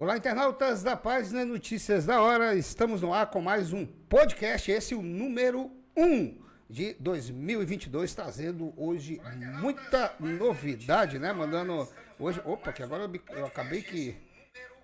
Olá, internautas da página Notícias da Hora. Estamos no ar com mais um podcast, esse é o número 1 de 2022, trazendo hoje muita novidade, né? Mandando hoje. Opa, que agora eu, acabei que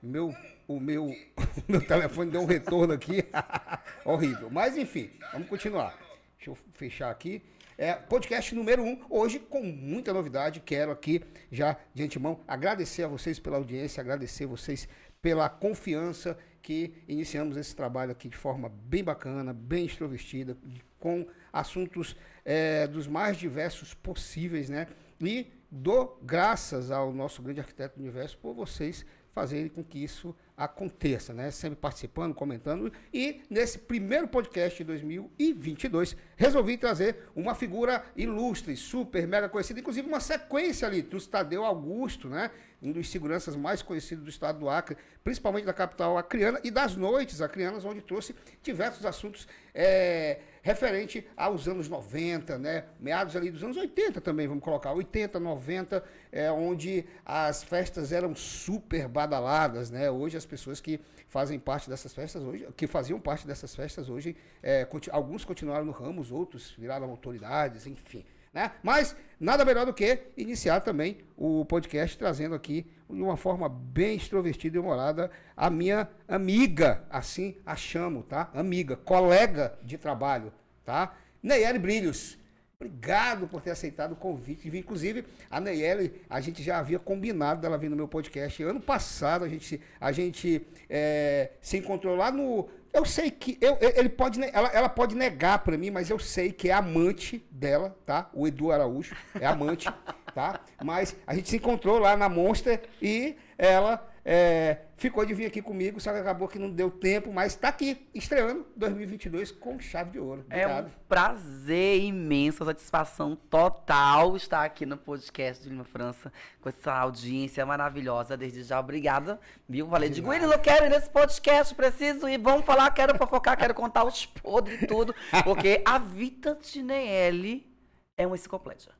meu, o meu, o meu telefone deu um retorno aqui. Horrível. Mas enfim, vamos continuar. Deixa eu fechar aqui. É, podcast número 1, um, hoje com muita novidade. Quero aqui, já de antemão, agradecer a vocês pela audiência, agradecer vocês pela confiança que iniciamos esse trabalho aqui de forma bem bacana, bem extrovertida, com assuntos é, dos mais diversos possíveis, né? E dou graças ao nosso grande arquiteto do universo por vocês fazerem com que isso aconteça, né? Sempre participando, comentando. E nesse primeiro podcast de 2022, resolvi trazer uma figura ilustre, super, mega conhecida, inclusive uma sequência ali, do Tadeu Augusto, né? Um dos seguranças mais conhecidos do estado do Acre, principalmente da capital acreana e das noites acreanas, onde trouxe diversos assuntos é, referente aos anos 90, né? Meados ali dos anos 80 também, vamos colocar, 80, 90, é, onde as festas eram super badaladas, né? Hoje as pessoas que fazem parte dessas festas hoje, que faziam parte dessas festas hoje, é, alguns continuaram no ramo, os outros viraram autoridades, enfim. Né? Mas nada melhor do que iniciar também o podcast trazendo aqui de uma forma bem extrovertida e humorada a minha amiga, assim a chamo, tá? Amiga, colega de trabalho, tá? Neyeli Brilhos. Obrigado por ter aceitado o convite. Inclusive, a Neyeli, a gente já havia combinado dela vir no meu podcast. Ano passado, a gente, a gente é, se encontrou lá no. Eu sei que. Eu, ele pode, ela, ela pode negar pra mim, mas eu sei que é amante dela, tá? O Edu Araújo é amante, tá? Mas a gente se encontrou lá na Monster e ela é, ficou de vir aqui comigo, só que acabou que não deu tempo, mas tá aqui, estreando 2022 com chave de ouro. É um Obrigado. prazer imenso, satisfação total estar aqui no podcast de Lima França com essa audiência maravilhosa. Desde já, obrigada. Viu? Falei, digo, ele não quero ir nesse podcast, preciso ir, vamos falar, quero fofocar, quero contar os podres e tudo. Porque a Vita Tinelli é uma enciclopédia.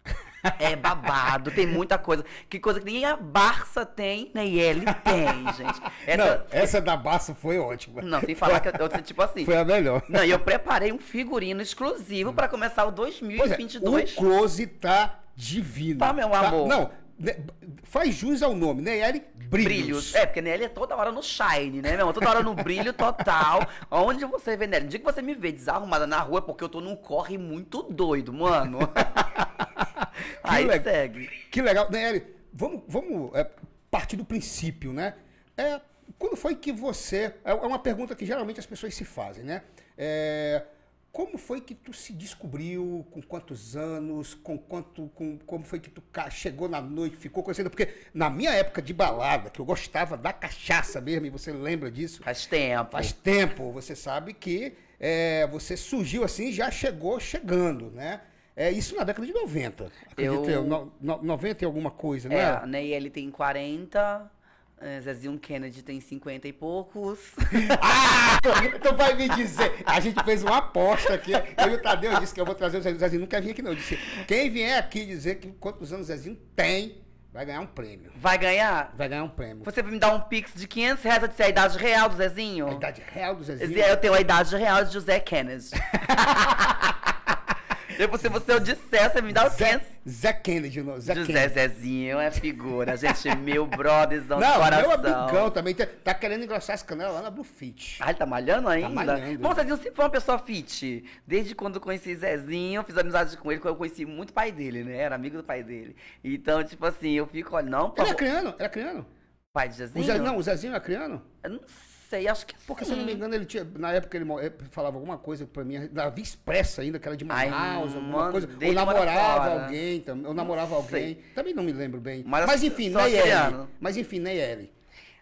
É babado, tem muita coisa. Que coisa que nem a Barça tem, nem ele tem, gente. Essa- Não, essa da Barça foi ótima. não, sem falar que eu, tipo assim. Foi a melhor. Não, e eu preparei um figurino exclusivo pra começar o Pois é, 2022. o close tá divino. Tá, meu amor. Não, né, faz jus ao nome, Neyeli Brilhos. Brilhos. É, porque Nelly é toda hora no shine, né, meu irmão? Toda hora no brilho total. Onde você vê Nelly? No dia que você me vê desarrumada na rua é porque eu tô num corre muito doido, mano. Aí le- segue. Que legal. Neyeli, vamos, vamos é, partir do princípio, né? É, quando foi que você... É uma pergunta que geralmente as pessoas se fazem, né? É, como foi que tu se descobriu? Com quantos anos? Com quanto, com, como foi que tu chegou na noite, ficou conhecendo? Porque na minha época de balada, que eu gostava da cachaça mesmo, e você lembra disso? Faz tempo. Faz tempo, você sabe que é, você surgiu assim, já chegou chegando, né? É isso na década de 90. Acredito Eu- eu. No, no- 90 e alguma coisa, não É, é? a Neyeli tem 40, eh, Zezinho Kennedy tem 50 e poucos. Ah! então vai me dizer. A gente fez uma aposta aqui. Eu e o Tadeu disse que eu vou trazer o Zezinho. O Zezinho não quer vir aqui, não. Eu disse: quem vier aqui dizer que quantos anos o Zezinho tem, vai ganhar um prêmio. Vai ganhar? Vai ganhar um prêmio. Você vai me dar um pix de 500 reais a dizer a idade real do Zezinho? A idade real do Zezinho. Eu tenho a idade real de José Kennedy. Depois, se você eu disser, você me dá os Zé, 500. Zé Kennedy. Não, Zé José Kennedy. Zezinho é figura, gente. Meu brotherzão Não, de coração. meu amigão também. Tá, tá querendo engrossar as canelas lá na Blue Fit. Ah, ele tá malhando ainda? malhando. Bom, Zezinho sempre foi uma pessoa fit. Desde quando eu conheci Zezinho, eu fiz amizade com ele, porque eu conheci muito o pai dele, né? Era amigo do pai dele. Então, tipo assim, eu fico, olha, não, Ele é criano? Ele é criano? Pai de O Zezinho? Zé, não, o Zezinho é criano? Eu não sei, acho que Porque, sim. se eu não me engano, ele tinha. Na época ele, ele falava alguma coisa pra mim, da Via Expressa ainda, que era de Ai, Manaus, alguma mano, coisa. Ou namorava alguém, tam- ou namorava Não alguém. sei. Também não me lembro bem. Mas Mas, enfim, Neyeli. aquariano. Mas enfim, Neyeli.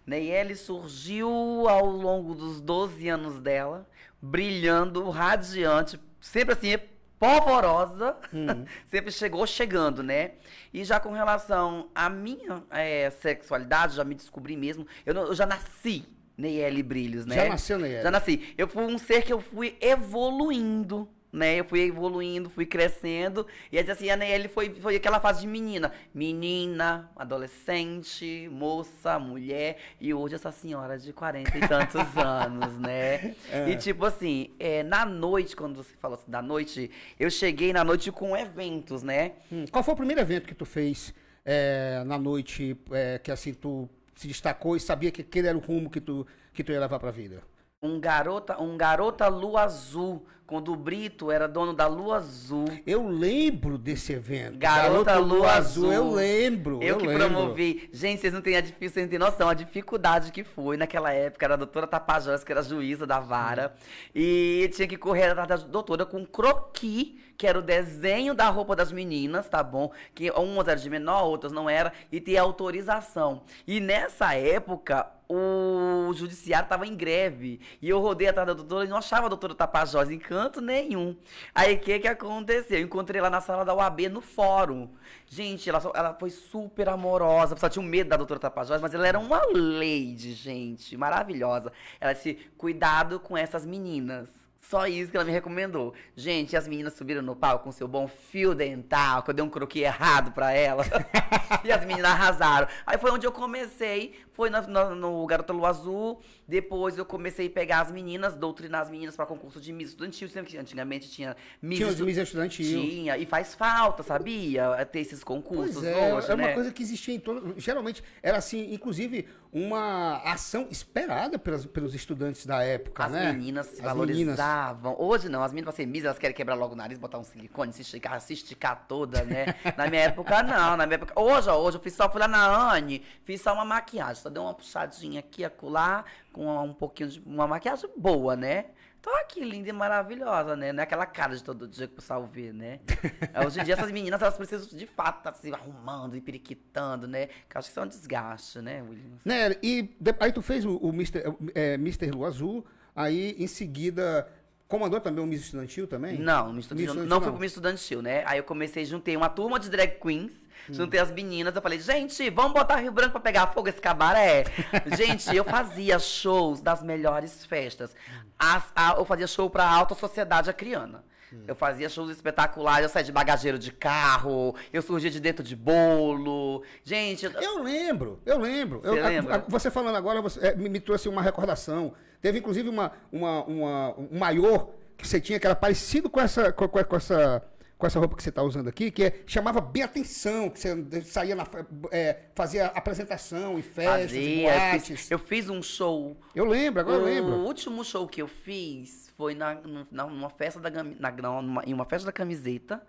Neyeli surgiu ao longo dos 12 anos dela, brilhando, radiante, sempre assim, polvorosa, Hum. sempre chegou chegando, né? E já com relação à minha eh, sexualidade, já me descobri mesmo, eu, não- eu já nasci Neyeli Brilhos, né? Já nasceu Neyeli. Já nasci. Eu fui um ser que eu fui evoluindo né? Eu fui evoluindo, fui crescendo. E assim, a Nayeli foi, foi aquela fase de menina. Menina, adolescente, moça, mulher. E hoje essa senhora de 40 e tantos anos, né? É. E tipo assim, é, na noite, quando você falou assim, da noite, eu cheguei na noite com eventos, né? Hum, Qual foi o primeiro evento que tu fez é, na noite é, que assim tu se destacou e sabia que aquele era o rumo que tu, que tu ia levar pra vida? Um garota, um garota lua azul, quando o Brito era dono da lua azul. Eu lembro desse evento. Garota Garoto Lua Azul. Eu lembro. Eu, que lembro. promovi. Gente, vocês não têm a vocês não têm noção a dificuldade que foi naquela época. Era a doutora Tapajós, que era juíza da vara. E tinha que correr atrás da doutora com croqui, que era o desenho da roupa das meninas, tá bom? Que umas eram de menor, outras não era. E ter autorização. E nessa época, o judiciário tava em greve. E eu rodei atrás da doutora e não achava a doutora Tapajós em canto nenhum. Aí o que que aconteceu? Eu encontrei lá na sala da UAB, no fórum. Gente, ela, ela foi super amorosa. Só tinha um medo da doutora Tapajós, mas ela era uma lady, gente. Maravilhosa. Ela disse, cuidado com essas meninas. Só isso que ela me recomendou. Gente, as meninas subiram no palco com seu bom fio dental, que eu dei um croquis errado pra ela. e as meninas arrasaram. Aí foi onde eu comecei, foi na- na- no Garota Lua Azul. Depois eu comecei a pegar as meninas, doutrinar as meninas pra concurso de Miss Estudantil. Lembra que antigamente tinha Miss Tinha Estu- Miss Estudantil. Tinha, e faz falta, sabia? Ter esses concursos Pois é, hoje, é uma né? coisa que existia em todo. Geralmente era assim, inclusive, uma ação esperada pelas, pelos estudantes da época, As né? meninas se As valorizavam. Hoje não, as meninas pra ser Miss, elas querem quebrar logo o nariz, botar um silicone, se esticar, se esticar toda, né? na minha época, não. Na minha época. Hoje, hoje eu fiz só, fui lá na Anne, fiz só uma maquiagem. Só dei uma puxadinha aqui, acolá, com um pouquinho de. Uma maquiagem boa, né? Tô aqui, linda e maravilhosa, né? Não é aquela cara de todo dia que o pessoal vê, né? Hoje em dia, essas meninas, elas precisam de fato estar se arrumando e periquitando, né? Que acho que isso é um desgaste, né, William? Né, e aí tu fez o, o Mr. É, Mr. Lua Azul, aí em seguida comandou também o Miss Estudantil também? Não, no estudantil, Miss não, Estudantil não fui não. pro Miss Estudantil, né? Aí eu comecei, juntei uma turma de drag queens, juntei as meninas, eu falei, gente, vamos botar Rio Branco pra pegar fogo esse cabaré? gente, eu fazia shows das melhores festas. As- a- eu fazia show pra alta sociedade acriana. Eu fazia shows espetaculares, eu saía de bagageiro de carro, eu surgia de dentro de bolo. Gente, eu- Eu lembro, eu lembro. Você Eu- a- lembra? a- você falando agora você, é, me, me trouxe uma recordação. Teve inclusive uma, uma, uma- um maior que você tinha que era parecido com essa, com, com- com essa, com essa roupa que você está usando aqui, que é- chamava bem atenção, que você saía na, é, fazia apresentação em festas, fazia, eu boates. fiz, eu fiz um show Eu lembro, agora eu o lembro. último show que eu fiz foi na, na- numa festa da na, numa- em uma festa da camiseta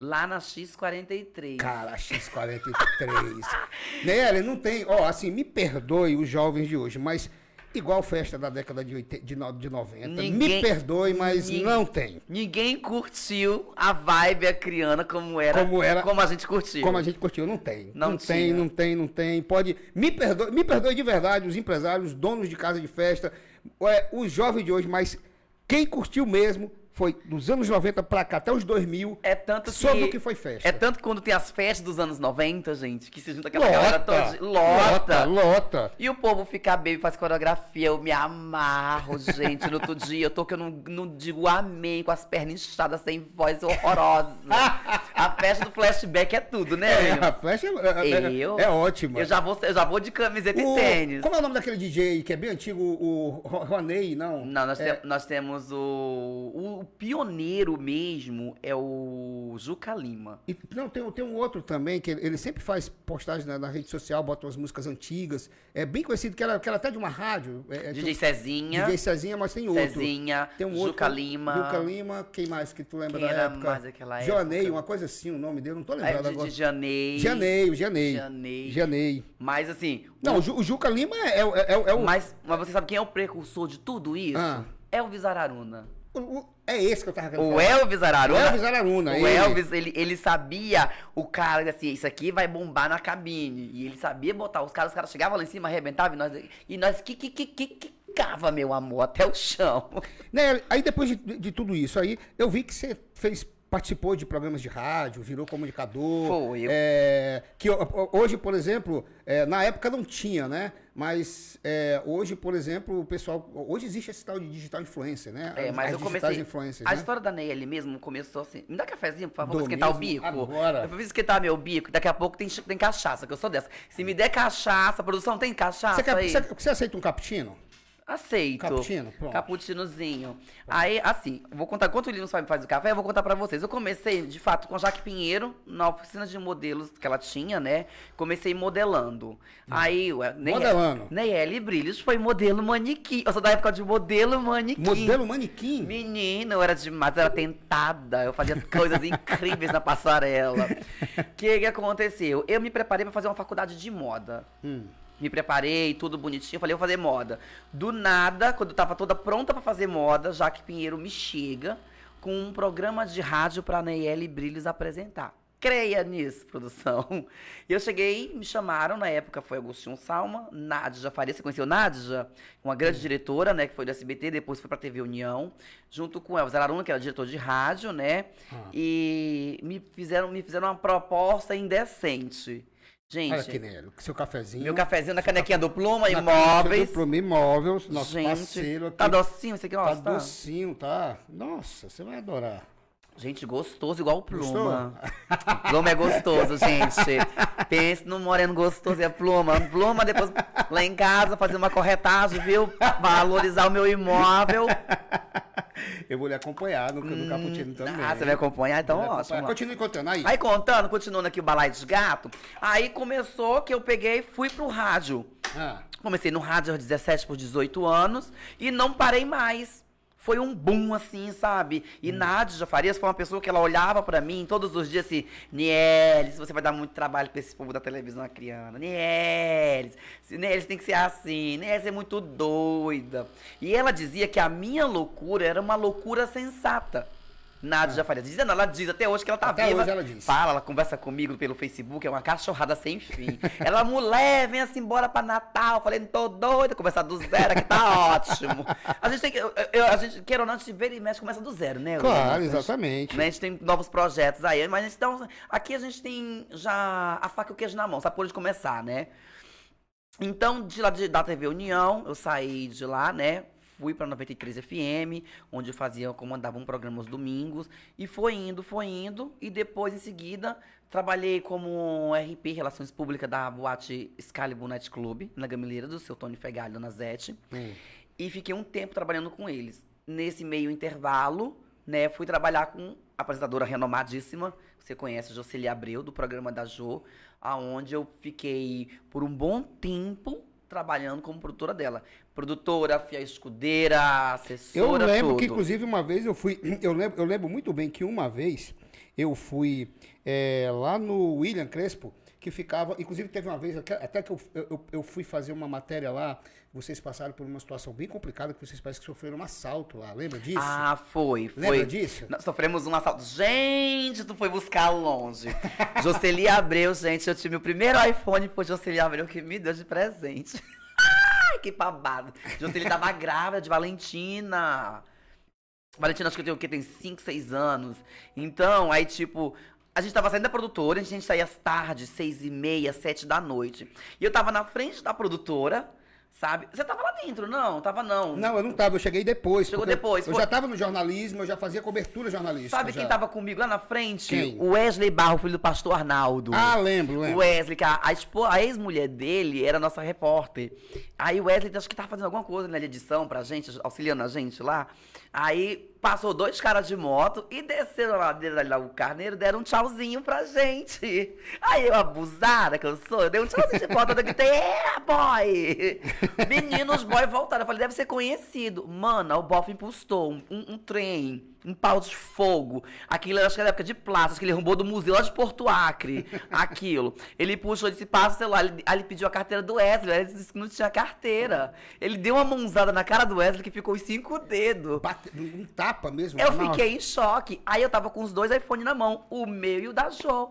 lá na X43. Cara, X43. Nelly, não tem. Ó, assim, me perdoe os jovens de hoje, mas igual festa da década de, 80, de, de 90. me Ninguém- perdoe, mas ninguém- não tem. Ninguém curtiu a vibe acriana como era, Como era- como a gente curtiu. Como a gente curtiu, não tem. Não Não, tem, não tem, não tem. Pode. Me perdoe, me perdoe de verdade, os empresários, os donos de casa de festa, é, os jovens de hoje, mas quem curtiu mesmo foi dos anos 90 pra cá, até os 2000, É tanto que sobre o que foi festa. É tanto que quando tem as festas dos anos 90, gente, que se junta aquela lota, galera toda. lota, Lota. lota. E o povo fica bem, faz coreografia, eu me amarro, gente. No outro dia, eu tô que eu não, não digo amém, com as pernas inchadas, sem voz horrorosa. A festa do flashback é tudo, né, É, a festa é, é, Eu? é ótima. Eu já vou, eu já vou de camiseta O- e tênis. Como é o nome daquele DJ que é bem antigo, o Ro- Roney, não? Não, nós, É, nós temos o, o. pioneiro mesmo é o Juca Lima. e- não, tem, tem um outro também, que ele, ele sempre faz postagens na, na rede social, bota umas músicas antigas. É bem conhecido, que era, que era até de uma rádio. É, é, DJ tem- Cezinha. DJ Cezinha, mas tem outro. Cezinha. Tem um outro. Juca Lima. Juca Lima, quem mais que tu lembra Quem da era época? mais Joanei, época? uma coisa assim, o nome dele, não tô É, lembrado de, agora. de Janei. Janei, o Janei. Janei. Janei. Mas assim. Não, o- o, Ju- o Juca Lima é, é, é, é o, mas, mas você sabe quem é o precursor de tudo isso? Ah. Elvis Araruna. O- É esse que eu tava querendo O falar. Elvis Araruna. O Elvis Araruna, O ele. Elvis, ele, ele sabia, o cara, assim, isso aqui vai bombar na cabine. E ele sabia botar os caras, os caras chegavam lá em cima, arrebentavam, e nós, e nós que, que, que, que, quicava, meu amor, até o chão. Né, aí depois de, de tudo isso aí, eu vi que você fez participou de programas de rádio, virou comunicador. Foi, eu- É, que ho- ho- hoje, por exemplo, é, na época não tinha, né? Mas é, hoje, por exemplo, o pessoal. Hoje existe esse tal de digital influencer, né? É, As- mas as eu comecei. influencers, a né? história da Neyeli mesmo começou assim. Me dá cafezinho, por favor, pra esquentar o bico. agora. Eu preciso esquentar meu bico. Daqui a pouco tem, tem cachaça, que eu sou dessa. Se me der cachaça, produção, tem cachaça Você, quer- aí? você- você aceita um cappuccino? Aceito. Cappuccino? Pronto. Cappuccinozinho. Aí, assim, vou contar quanto o Lino sabe faz o café, eu vou contar pra vocês. Eu comecei, de fato, com a Jaque Pinheiro, na oficina de modelos que ela tinha, né? Comecei modelando. Aí, ué, Neyeli- Modelando. Neyeli Brilhos foi modelo manequim. Eu sou da época de modelo manequim. Modelo manequim? Menina, eu era demais, eu era tentada. Eu fazia coisas incríveis na passarela. O que, que aconteceu? Eu me preparei pra fazer uma faculdade de moda. Hum. Me preparei, tudo bonitinho. Falei, vou fazer moda. Do nada, quando eu tava toda pronta pra fazer moda, Jaque Pinheiro me chega com um programa de rádio pra Neyeli Brilhos apresentar. Creia nisso, produção. E eu cheguei, me chamaram, na época foi Agostinho Salma, Nádia Faria, você conheceu Nádia? Uma grande diretora, né, que foi do SBT, depois foi pra TV União, junto com Elvis Araruna, que era diretor de rádio, né? Ah. E me fizeram, me fizeram uma proposta indecente. Gente, Olha aqui, Nélio, seu cafezinho. meu cafezinho na canequinha do Pluma, Na imóveis. do Pluma Imóveis, nosso Gente, parceiro aqui. tá docinho esse aqui, ó. Tá tá? docinho, tá? Nossa, você vai adorar. Gente, gostoso igual o Gostou? Pluma. Pluma é gostoso, gente. Pense no moreno gostoso, é Pluma. Pluma, depois lá em casa, fazer uma corretagem, viu? Valorizar o meu imóvel. Eu vou lhe acompanhar no, no cappuccino também. Ah, você vai acompanhar? Então, acompanhar. Continue contando aí. Aí contando, continuando aqui o balai de gato, aí começou que eu peguei e fui pro rádio. Ah, Comecei no rádio aos 17 por 18 anos e não parei mais. Foi um boom, assim, sabe? E Nádia Farias foi uma pessoa que ela olhava pra mim todos os dias assim, Nielis, você vai dar muito trabalho pra esse povo da televisão criando. Nielis, Nielis tem que ser assim, Nielis é muito doida. E ela dizia que a minha loucura era uma loucura sensata. Nádia Farias. Dizendo, ela diz até hoje que ela tá Até viva. hoje ela diz. Fala, ela conversa comigo pelo Facebook, é uma cachorrada sem fim. ela, mulher, vem assim embora pra Natal. Eu Falei, não tô doida, começar do zero aqui tá ótimo. A gente tem que, eu- eu- a gente, queira ou não, a gente vira e mexe, começa do zero, né? claro, Helena? exatamente. Né, A gente tem novos projetos aí, mas a gente então, aqui a gente tem já a faca e o queijo na mão, sabe por onde começar, né? Então, de lá de- da TV União, eu saí de lá, né? Fui pra 93 FM, onde eu fazia, eu comandava um programa aos domingos. E foi indo, foi indo. E depois, em seguida, trabalhei como RP, Relações Públicas da boate Excalibur Night Club, na Gamileira do seu Tony Fegalho, Dona Zete. Hum. E fiquei um tempo trabalhando com eles. Nesse meio intervalo, né, fui trabalhar com a apresentadora renomadíssima, você conhece, Jocely Abreu, do programa da Jo, aonde eu fiquei por um bom tempo trabalhando como produtora dela. Produtora, fiel escudeira, Eu assessora, lembro que, tudo. inclusive, uma vez eu fui. Eu lembro, eu lembro muito bem que uma vez eu fui é, lá no William Crespo, que ficava. Inclusive, teve uma vez, até- até que eu, eu, eu fui fazer uma matéria lá. Vocês passaram por uma situação bem complicada, que vocês parecem que sofreram um assalto lá. Lembra disso? Ah, foi, foi. Lembra disso? Nós sofremos um assalto. Gente, tu foi buscar longe. Jocely Abreu, gente, eu tive o primeiro iPhone, foi Jocely Abreu que me deu de presente. Ai, que babado. Jocely tava grávida de Valentina. Valentina, acho que tem o quê? Tem 5, 6 anos. Então, aí, tipo, a gente tava saindo da produtora, a gente saía às tardes, 6 e meia, 7 da noite. E eu tava na frente da produtora, sabe? Você tava lá dentro, não? Tava não. Não, eu não tava, eu cheguei depois. Chegou depois, Eu foi. já tava no jornalismo, eu já fazia cobertura jornalística. Sabe já. quem tava comigo lá na frente? Quem? O Wesley Barro, filho do pastor Arnaldo. Ah, lembro, O lembro. Wesley, que a, a, a ex-mulher dele era nossa repórter. Aí o Wesley, acho que tava fazendo alguma coisa né, de edição pra gente, auxiliando a gente lá. Aí passou dois caras de moto e desceram a ladeira lá, o carneiro, deram um tchauzinho pra gente. Aí eu, abusada que eu sou, eu dei um tchauzinho de volta, eu gritei, é, boy! Meninos, boy voltaram. Eu falei, deve ser conhecido. Mano, o Boff impulsou um, um- um trem, um pau de fogo. Aquilo, acho que era época de plástico, que ele arrombou do museu lá de Porto Acre. Aquilo. Ele puxou desse passa o celular, ele, aí ele pediu a carteira do Wesley. Ele disse que não tinha carteira. Ele deu uma mãozada na cara do Wesley que ficou os cinco dedos. Bate- Um tapa mesmo. Eu fiquei em choque. Aí eu tava com os dois iPhones na mão, o meu e o da Jo.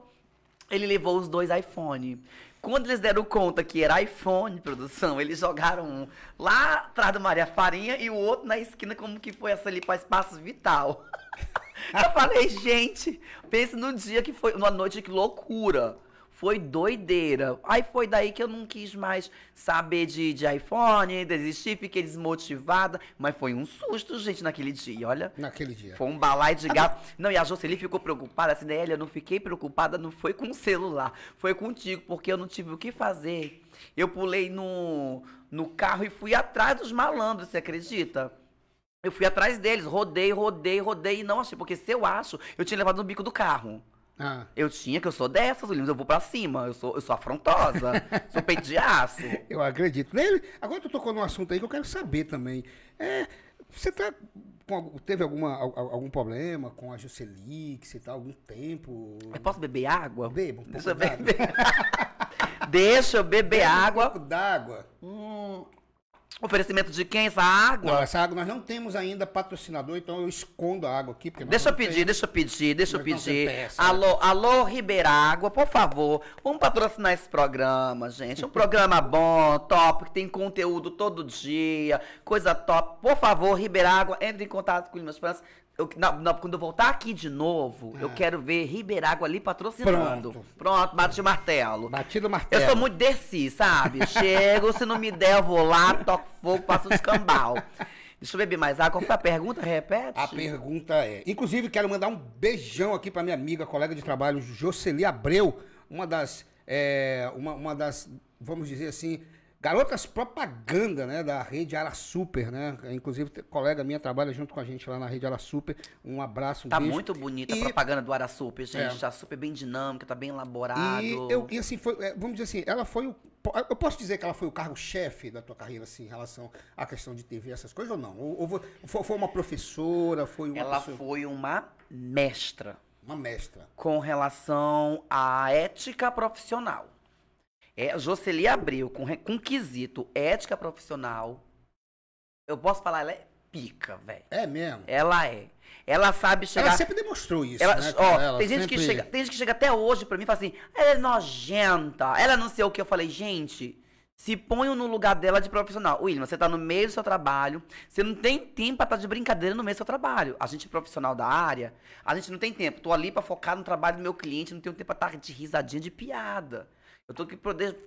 Ele levou os dois iPhones. Quando eles deram conta que era iPhone, produção, eles jogaram um lá atrás do Maria Farinha e o outro na esquina, como que foi essa ali para espaço vital. Eu falei, gente, pense no dia que foi, numa noite que loucura. Foi doideira. Aí foi daí que eu não quis mais saber de, de iPhone, desisti, fiquei desmotivada. Mas foi um susto, gente, naquele dia, olha. Naquele dia. Foi um balai de gato. Não, e a Jocely ficou preocupada. Assim, Nélia, eu não fiquei preocupada, não foi com o celular. Foi contigo, porque eu não tive o que fazer. Eu pulei no, no carro e fui atrás dos malandros, você acredita? Eu fui atrás deles, rodei, rodei, rodei e não achei. Porque se eu acho, eu tinha levado no bico do carro. Ah, Eu tinha, que eu sou dessas, Williams, eu vou pra cima. Eu sou, eu sou afrontosa. sou peito de aço. eu acredito. Nele, agora tu tocou num assunto aí que eu quero saber também. É, você tá com, teve alguma, al- al- algum problema com a você tá há algum tempo? Eu posso beber água? Beba um pouco Deixa eu beber. Deixa eu beber Beba Um água. pouco d'água. Hum, oferecimento de quem essa água? Não, essa água nós não temos ainda patrocinador, então eu escondo a água aqui. Deixa eu pedir, temos. deixa eu pedir, deixa eu Nós não pedir. peça. Alô, alô, Ribeirágua, por favor, vamos patrocinar esse programa, gente. Um programa bom, top, que tem conteúdo todo dia, coisa top. Por favor, Ribeirágua, entre em contato com o Limas França. Eu, na- na- quando eu voltar aqui de novo, eu Ah. quero ver Ribeirágua ali patrocinando. Pronto. Pronto, bate o martelo. Batido o Eu martelo. sou muito desse, sabe? Chego, se não me der, eu vou lá, toco fogo, faço um escambau. Deixa eu beber mais água. Qual foi a pergunta? Repete. A pergunta é. Inclusive, quero mandar um beijão aqui para minha amiga, colega de trabalho, Jocely Abreu, uma das. é, uma, uma das, vamos dizer assim, garotas propaganda, né, da rede Ara Super, né? Inclusive, colega minha trabalha junto com a gente lá na rede Ara Super. Um abraço, um Tá beijo. muito bonita a E- propaganda do Arasuper, gente. É. Tá super bem dinâmica, tá bem elaborado. E, eu, e assim, foi, é, vamos dizer assim, ela foi o. Eu posso dizer que ela foi o cargo-chefe da tua carreira, assim, em relação à questão de TV, essas coisas, ou não? Ou, ou foi, foi uma professora, foi uma Ela pessoa- foi uma mestra uma mestra. com relação à ética profissional. É, Jocely Abreu, com, com quesito ética profissional, eu posso falar, ela é pica, velho. É mesmo. Ela é. Ela sabe chegar. Ela sempre demonstrou isso, Ela- né? ó, Ela tem, gente que sempre- chega, tem gente que chega até hoje pra mim e fala assim, ela é nojenta, ela não sei o que. Eu falei, gente, se ponham no lugar dela de profissional. William, você tá no meio do seu trabalho, você não tem tempo pra estar de brincadeira no meio do seu trabalho. A gente é profissional da área, a gente não tem tempo. Tô ali pra focar no trabalho do meu cliente, não tenho tempo pra estar de risadinha de piada. Eu tô aqui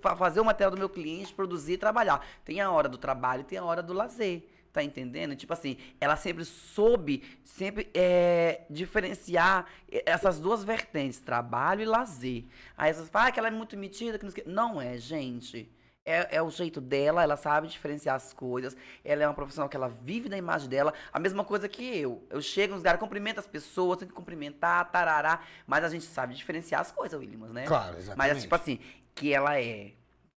fa- fazer o material do meu cliente, produzir e trabalhar. Tem a hora do trabalho e tem a hora do lazer. Tá entendendo? Tipo assim, ela sempre soube, sempre é, diferenciar essas duas vertentes, trabalho e lazer. Aí vocês falam ah, que ela é muito metida, que não, não é, gente. É, é o jeito dela, ela sabe diferenciar as coisas. Ela é uma profissional que ela vive da imagem dela. A mesma coisa que eu. Eu chego nos lugares, cumprimento as pessoas, tenho que cumprimentar, tarará. Mas a gente sabe diferenciar as coisas, Williams, né? Claro, exatamente. Mas, tipo assim, que ela é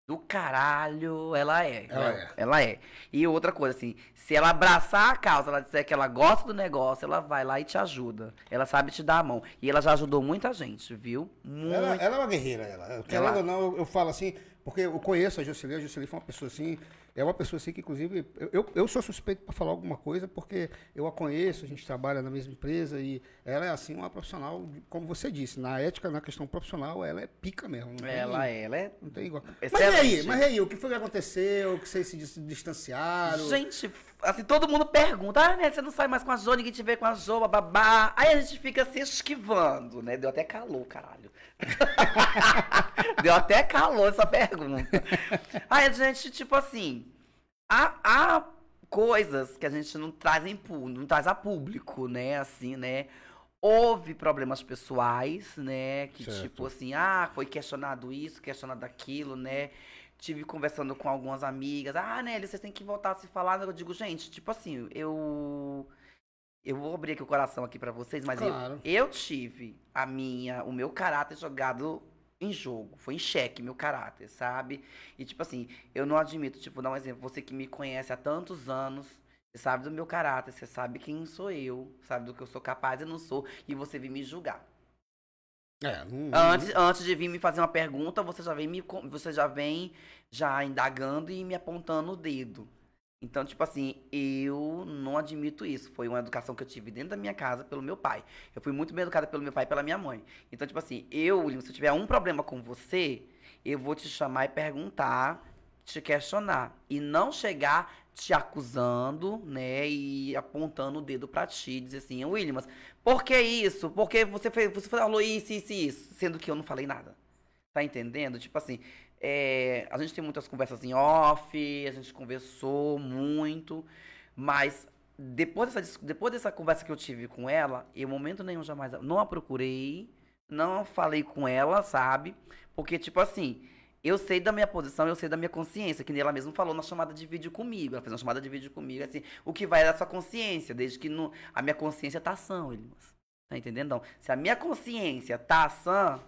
do caralho, ela é. Ela é. Ela é. E outra coisa, assim, se ela abraçar a causa, ela disser que ela gosta do negócio, ela vai lá e te ajuda. Ela sabe te dar a mão. E ela já ajudou muita gente, viu? Muito. Ela, ela é uma guerreira, ela. Querendo ou não, eu, eu falo assim, porque eu conheço a Jocely, a Jocely foi uma pessoa assim, é uma pessoa assim que, inclusive, eu, eu, sou suspeito para falar alguma coisa, porque eu a conheço, a gente trabalha na mesma empresa e ela é, assim, uma profissional, como você disse, na ética, na questão profissional, ela é pica mesmo. não tem- Ela é, ela é. Não tem igual. Mas e Excelente. aí? Mas e aí? O que foi que aconteceu? Que vocês se dis- distanciaram? Gente, assim, todo mundo pergunta, ah, né, você não sai mais com a Jo, ninguém te vê com a Jo, babá. Aí a gente fica se esquivando, né? Deu até calor, caralho. Deu até calor essa pergunta. Aí a gente, tipo assim, há, há coisas que a gente não traz em público, não traz a público, né? Assim, né? Houve problemas pessoais, né? Que Certo. tipo assim, ah, foi questionado isso, questionado aquilo, né? Tive conversando com algumas amigas, ah, Nelly, vocês têm que voltar a se falar. Eu digo, gente, tipo assim, eu. Eu vou abrir aqui o coração aqui pra vocês, mas eu- Claro. eu, tive a minha, o meu caráter jogado em jogo. Foi em xeque meu caráter, sabe? E tipo assim, eu não admito, tipo, dar um exemplo, você que me conhece há tantos anos, você sabe do meu caráter, você sabe quem sou eu, sabe do que eu sou capaz e não sou, e você vem me julgar. É, não, Antes, antes de vir me fazer uma pergunta, você já vem me você já vem já indagando e me apontando o dedo. Então, tipo assim, eu não admito isso. Foi uma educação que eu tive dentro da minha casa pelo meu pai. Eu fui muito bem educada pelo meu pai e pela minha mãe. Então, tipo assim, eu, William, se eu tiver um problema com você, eu vou te chamar e perguntar, te questionar. E não chegar te acusando, né, e apontando o dedo pra ti, dizer assim, Williams, por que isso? Por que você, fez, você falou isso, isso e isso? Sendo que eu não falei nada. Tá entendendo? Tipo assim, é, a gente tem muitas conversas em off, a gente conversou muito, mas depois dessa, depois dessa conversa que eu tive com ela, em momento nenhum jamais não a procurei, não falei com ela, sabe? Porque, tipo assim, eu sei da minha posição, eu sei da minha consciência, que ela mesma falou na chamada de vídeo comigo. Ela fez uma chamada de vídeo comigo, assim, o que vai é da sua consciência, desde que no, a minha consciência tá sã, Williams. Tá entendendo? Então, se a minha consciência tá sã,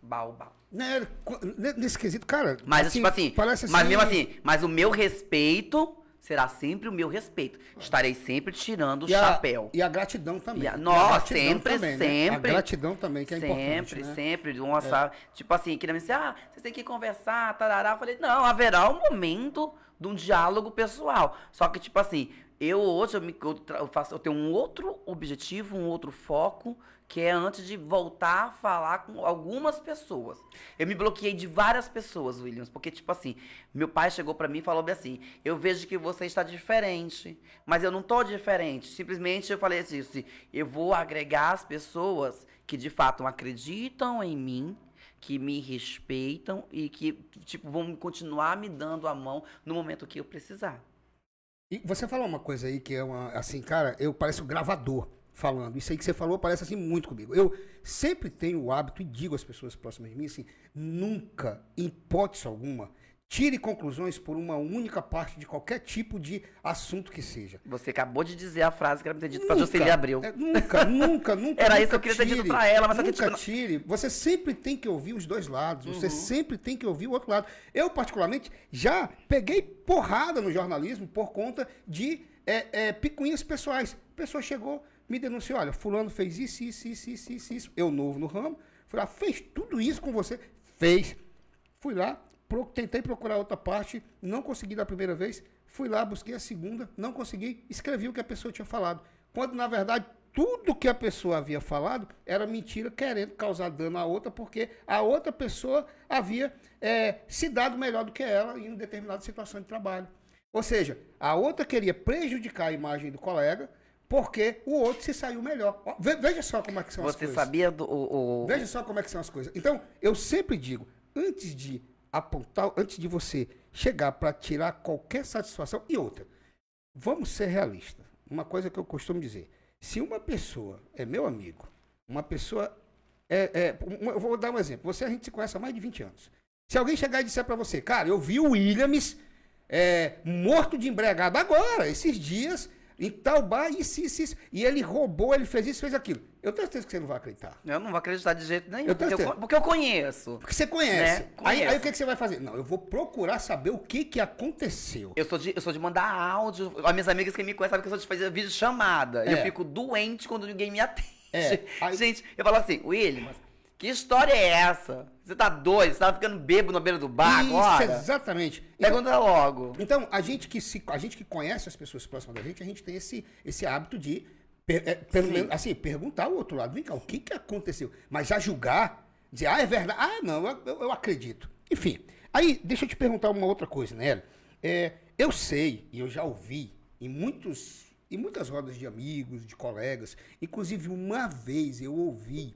bau, bau. Né, nesse quesito, cara. Mas, assim, tipo assim, parece assim, mas mesmo assim, mas o meu respeito será sempre o meu respeito. Estarei sempre tirando o chapéu. E a gratidão também. A, nossa, sempre, também, sempre. Né? A gratidão também, que é sempre, importante. Sempre, né? sempre. É. Tipo assim, queria me dizer, ah, vocês têm que conversar, tarará. Eu falei, não, haverá um momento de um diálogo pessoal. Só que, tipo assim, eu hoje eu, me, eu, faço, eu tenho um outro objetivo, um outro foco que é antes de voltar a falar com algumas pessoas. Eu me bloqueei de várias pessoas, Williams, porque tipo assim, meu pai chegou para mim e falou assim: "Eu vejo que você está diferente, mas eu não tô diferente. Simplesmente eu falei assim, eu vou agregar as pessoas que de fato acreditam em mim, que me respeitam e que tipo vão continuar me dando a mão no momento que eu precisar." E você falou uma coisa aí que é uma assim, cara, eu pareço gravador falando. Isso aí que você falou parece assim muito comigo. Eu sempre tenho o hábito e digo às pessoas próximas de mim assim: nunca, em hipótese alguma, tire conclusões por uma única parte de qualquer tipo de assunto que seja. Você acabou de dizer a frase que era pra ter dito pra Jocely Abreu. É, nunca, nunca, nunca. Era nunca isso que eu queria tire, ter dito pra ela, mas nunca só que tipo, tire. Você sempre tem que ouvir os dois lados. Uhum. Você sempre tem que ouvir o outro lado. Eu, particularmente, já peguei porrada no jornalismo por conta de é, é, picuinhas pessoais. A pessoa chegou me denunciou, olha, fulano fez isso, isso, isso, isso, isso, isso. Eu novo no ramo, fui lá, fez tudo isso com você? Fez. Fui lá, pro, tentei procurar outra parte, não consegui da primeira vez, fui lá, busquei a segunda, não consegui, escrevi o que a pessoa tinha falado. Quando, na verdade, tudo que a pessoa havia falado era mentira, querendo causar dano à outra, porque a outra pessoa havia é, se dado melhor do que ela em determinada situação de trabalho. Ou seja, a outra queria prejudicar a imagem do colega, porque o outro se saiu melhor. Veja só como é que são Você as coisas. Você sabia do. O. Veja só como é que são as coisas. Então, eu sempre digo, antes de apontar, antes de você chegar para tirar qualquer satisfação, e outra, vamos ser realistas. Uma coisa que eu costumo dizer: se uma pessoa é meu amigo, uma pessoa. É, é, eu vou dar um exemplo. Você a gente se conhece há mais de 20 anos. Se alguém chegar e disser para você, cara, eu vi o Williams é, morto de embriagado agora, esses dias, em tal bar, isso, isso, isso. E ele roubou, ele fez isso, fez aquilo. Eu tenho certeza que você não vai acreditar. Eu não vou acreditar de jeito nenhum. Eu porque, eu, porque, eu, conheço. Porque você conhece. Né? Aí, aí, o que, que, você vai fazer? Não, eu vou procurar saber o que, que aconteceu. Eu sou, de, eu sou de mandar áudio. As minhas amigas que me conhecem sabem que eu sou de fazer vídeo chamada. É. Eu fico doente quando ninguém me atende. É. Aí... Gente, eu falo assim, Williams, que história é essa? Você tá doido? Você tá ficando bêbado na beira do bar Isso, agora? exatamente. Pergunta então, logo. Então, a gente, que se, a gente que conhece as pessoas próximas da gente, a gente tem esse, esse hábito de per, é, assim, perguntar o outro lado. Vem cá, o que, que aconteceu? Mas já julgar, dizer, ah, é verdade. Ah, não, eu, eu acredito. Enfim, aí, deixa eu te perguntar uma outra coisa, né? É, eu sei, e eu já ouvi em muitos em muitas rodas de amigos, de colegas, inclusive uma vez eu ouvi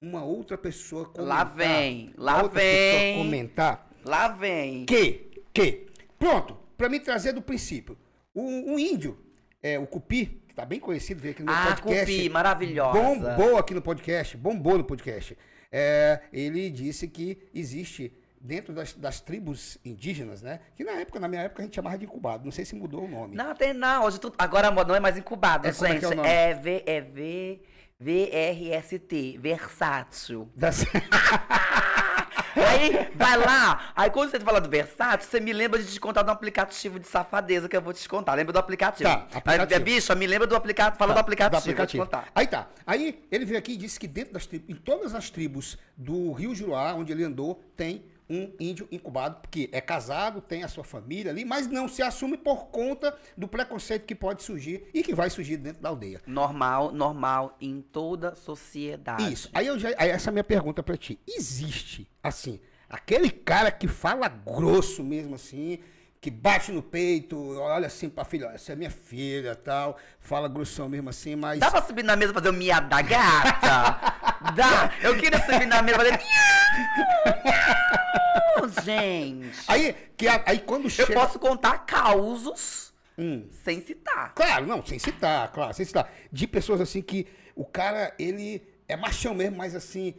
uma outra pessoa comentar. Lá vem, lá vem. comentar. Lá vem. Que, que. Pronto, para me trazer do princípio. O, um índio, é, o Cupi, que tá bem conhecido, veio aqui no ah, podcast. Cupi, maravilhosa. Bombou aqui no podcast, bombou no podcast. É, ele disse que existe dentro das, das, tribos indígenas, né? Que na época, na minha época, a gente chamava de incubado. Não sei se mudou o nome. Não, tem não. Hoje tu, agora não é mais incubado, é, gente. É, é, é V, é V. VRST, versátil. Das... aí, vai lá. Aí, quando você fala do versátil, você me lembra de te contar do aplicativo de safadeza que eu vou te contar. Lembra do aplicativo? Tá, aplicativo. Aí, bicho, me lembra do aplicativo. Fala tá, do aplicativo, do aplicativo. vou te contar. Aí tá. Aí, ele veio aqui e disse que dentro das tribos, em todas as tribos do Rio Juruá, onde ele andou, tem um índio incubado, porque é casado, tem a sua família ali, mas não se assume por conta do preconceito que pode surgir e que vai surgir dentro da aldeia. Normal, normal em toda sociedade. Isso. Aí, eu já, aí essa é a minha pergunta para ti. Existe, assim, aquele cara que fala grosso mesmo assim, que bate no peito, olha assim pra filha, essa é minha filha tal, fala grossão mesmo assim, mas. Dá pra subir na mesa e fazer o miado da gata? Dá! Eu queria subir na mesa e fazer. Miau, Gente! Aí, que, aí quando Eu chega. posso contar causos Hum. sem citar. Claro, não, sem citar, claro, sem citar. De pessoas assim que o cara, ele é machão mesmo, mas assim,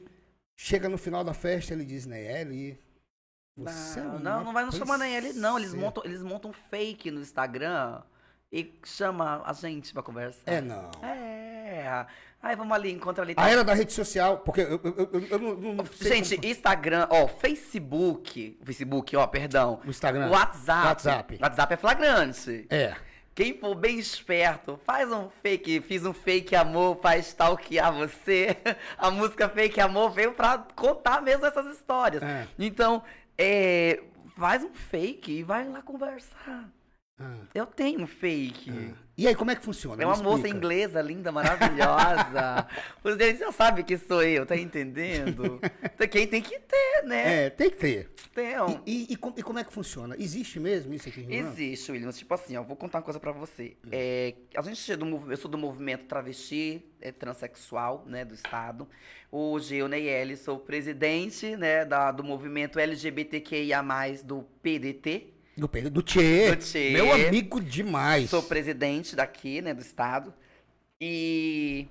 chega no final da festa, ele diz, né, ele. Você é Não, uma não, não vai não chamar nem ele, não. Eles princesa." montam, eles montam fake no Instagram e chama a gente pra conversar. É, não. É. Aí vamos ali, encontra ali. A era da rede social, porque eu, eu, eu, eu não, não- não sei Gente, como- Instagram, ó, Facebook, Facebook, ó, perdão. O Instagram. WhatsApp. WhatsApp. WhatsApp é flagrante. É. Quem for bem esperto, faz um fake, fiz um fake amor pra stalkear você. A música Fake Amor veio pra contar mesmo essas histórias. É. Então, é, faz um fake e vai lá conversar. Ah, Eu tenho fake. ah. E aí, como é que funciona? É uma moça inglesa, linda, maravilhosa. Os deles já sabem que sou eu, tá entendendo? Então, Quem tem que ter, né? É, tem que ter. Tem E, e- e e como é que funciona? Existe mesmo isso aqui? Existe, Williams. Tipo assim, ó, vou contar uma coisa pra você. É, a gente é do eu sou do movimento travesti é, transexual, né, do estado. Hoje eu, Neyeli, sou presidente, né, da, do movimento LGBTQIA+, do PDT. Do Pedro, do Tchê. Do Tchê. Meu amigo demais. Sou presidente daqui, né, do estado. E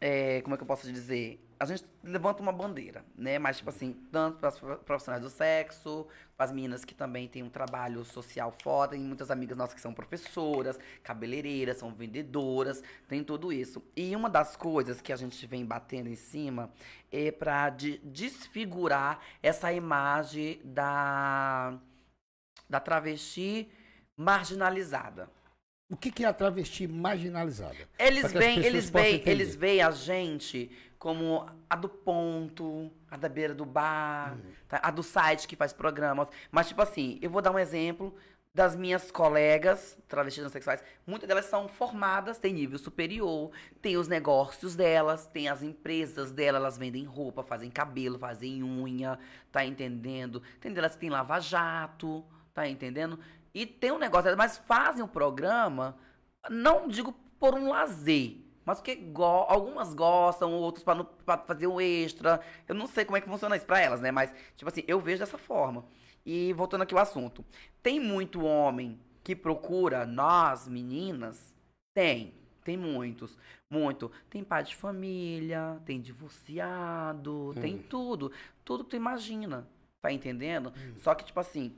é, como é que eu posso dizer? A gente levanta uma bandeira, né? Mas, tipo assim, tanto para as profissionais do sexo, para as meninas que também têm um trabalho social foda, e muitas amigas nossas que são professoras, cabeleireiras, são vendedoras, tem tudo isso. E uma das coisas que a gente vem batendo em cima é para desfigurar essa imagem da, da travesti marginalizada. O que, que é a travesti marginalizada? Eles veem, eles veem, eles veem a gente como a do ponto, a da beira do bar, Hum. tá? a do site que faz programas. Mas, tipo assim, eu vou dar um exemplo das minhas colegas travestis transexuais. Muitas delas são formadas, têm nível superior, têm os negócios delas, têm as empresas delas, elas vendem roupa, fazem cabelo, fazem unha, tá entendendo? Tem delas que tem lava-jato, tá entendendo? E tem um negócio, mas fazem o programa, não digo por um lazer, mas porque go- algumas gostam, outros para fazer um extra. Eu não sei como é que funciona isso pra elas, né? Mas, tipo assim, eu vejo dessa forma. E voltando aqui ao assunto. Tem muito homem que procura nós, meninas? Tem. Tem muitos. Muito. Tem pai de família, tem divorciado, tem tudo. Tudo que tu imagina. Tá entendendo? Só que, tipo assim,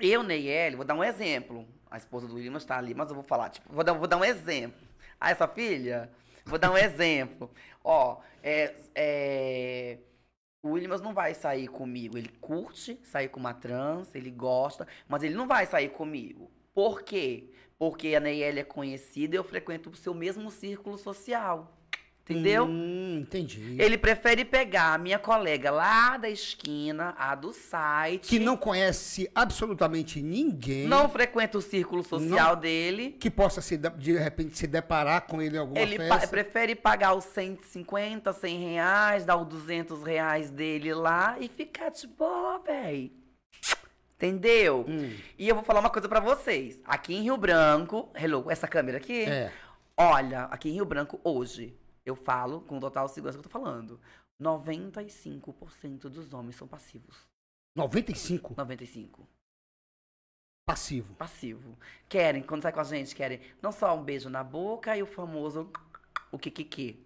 eu, Neyeli, vou dar um exemplo. A esposa do William está ali, mas eu vou falar, tipo, vou dar, vou dar um exemplo. Ah, essa filha? Vou dar um exemplo. Ó, é, é, o Williams não vai sair comigo. Ele curte sair com uma trans, ele gosta, mas ele não vai sair comigo. Por quê? Porque a Neyeli é conhecida e eu frequento o seu mesmo círculo social. Entendeu? Hum, entendi. Ele prefere pegar a minha colega lá da esquina, a do site. Que não conhece absolutamente ninguém Não frequenta o círculo social dele. que possa se, de- repente se deparar com ele em alguma Ele festa. prefere pagar os 150, 100 reais, dar os 200 reais dele lá e ficar de boa, véi. Entendeu? Hum, E eu vou falar uma coisa pra vocês. Aqui em Rio Branco, hello, essa câmera aqui. é. Olha, aqui em Rio Branco, hoje, eu falo com total segurança que eu tô falando. 95% dos homens são passivos. 95 95. passivo. passivo. Querem, quando sai com a gente, querem não só um beijo na boca e o famoso o kikiki.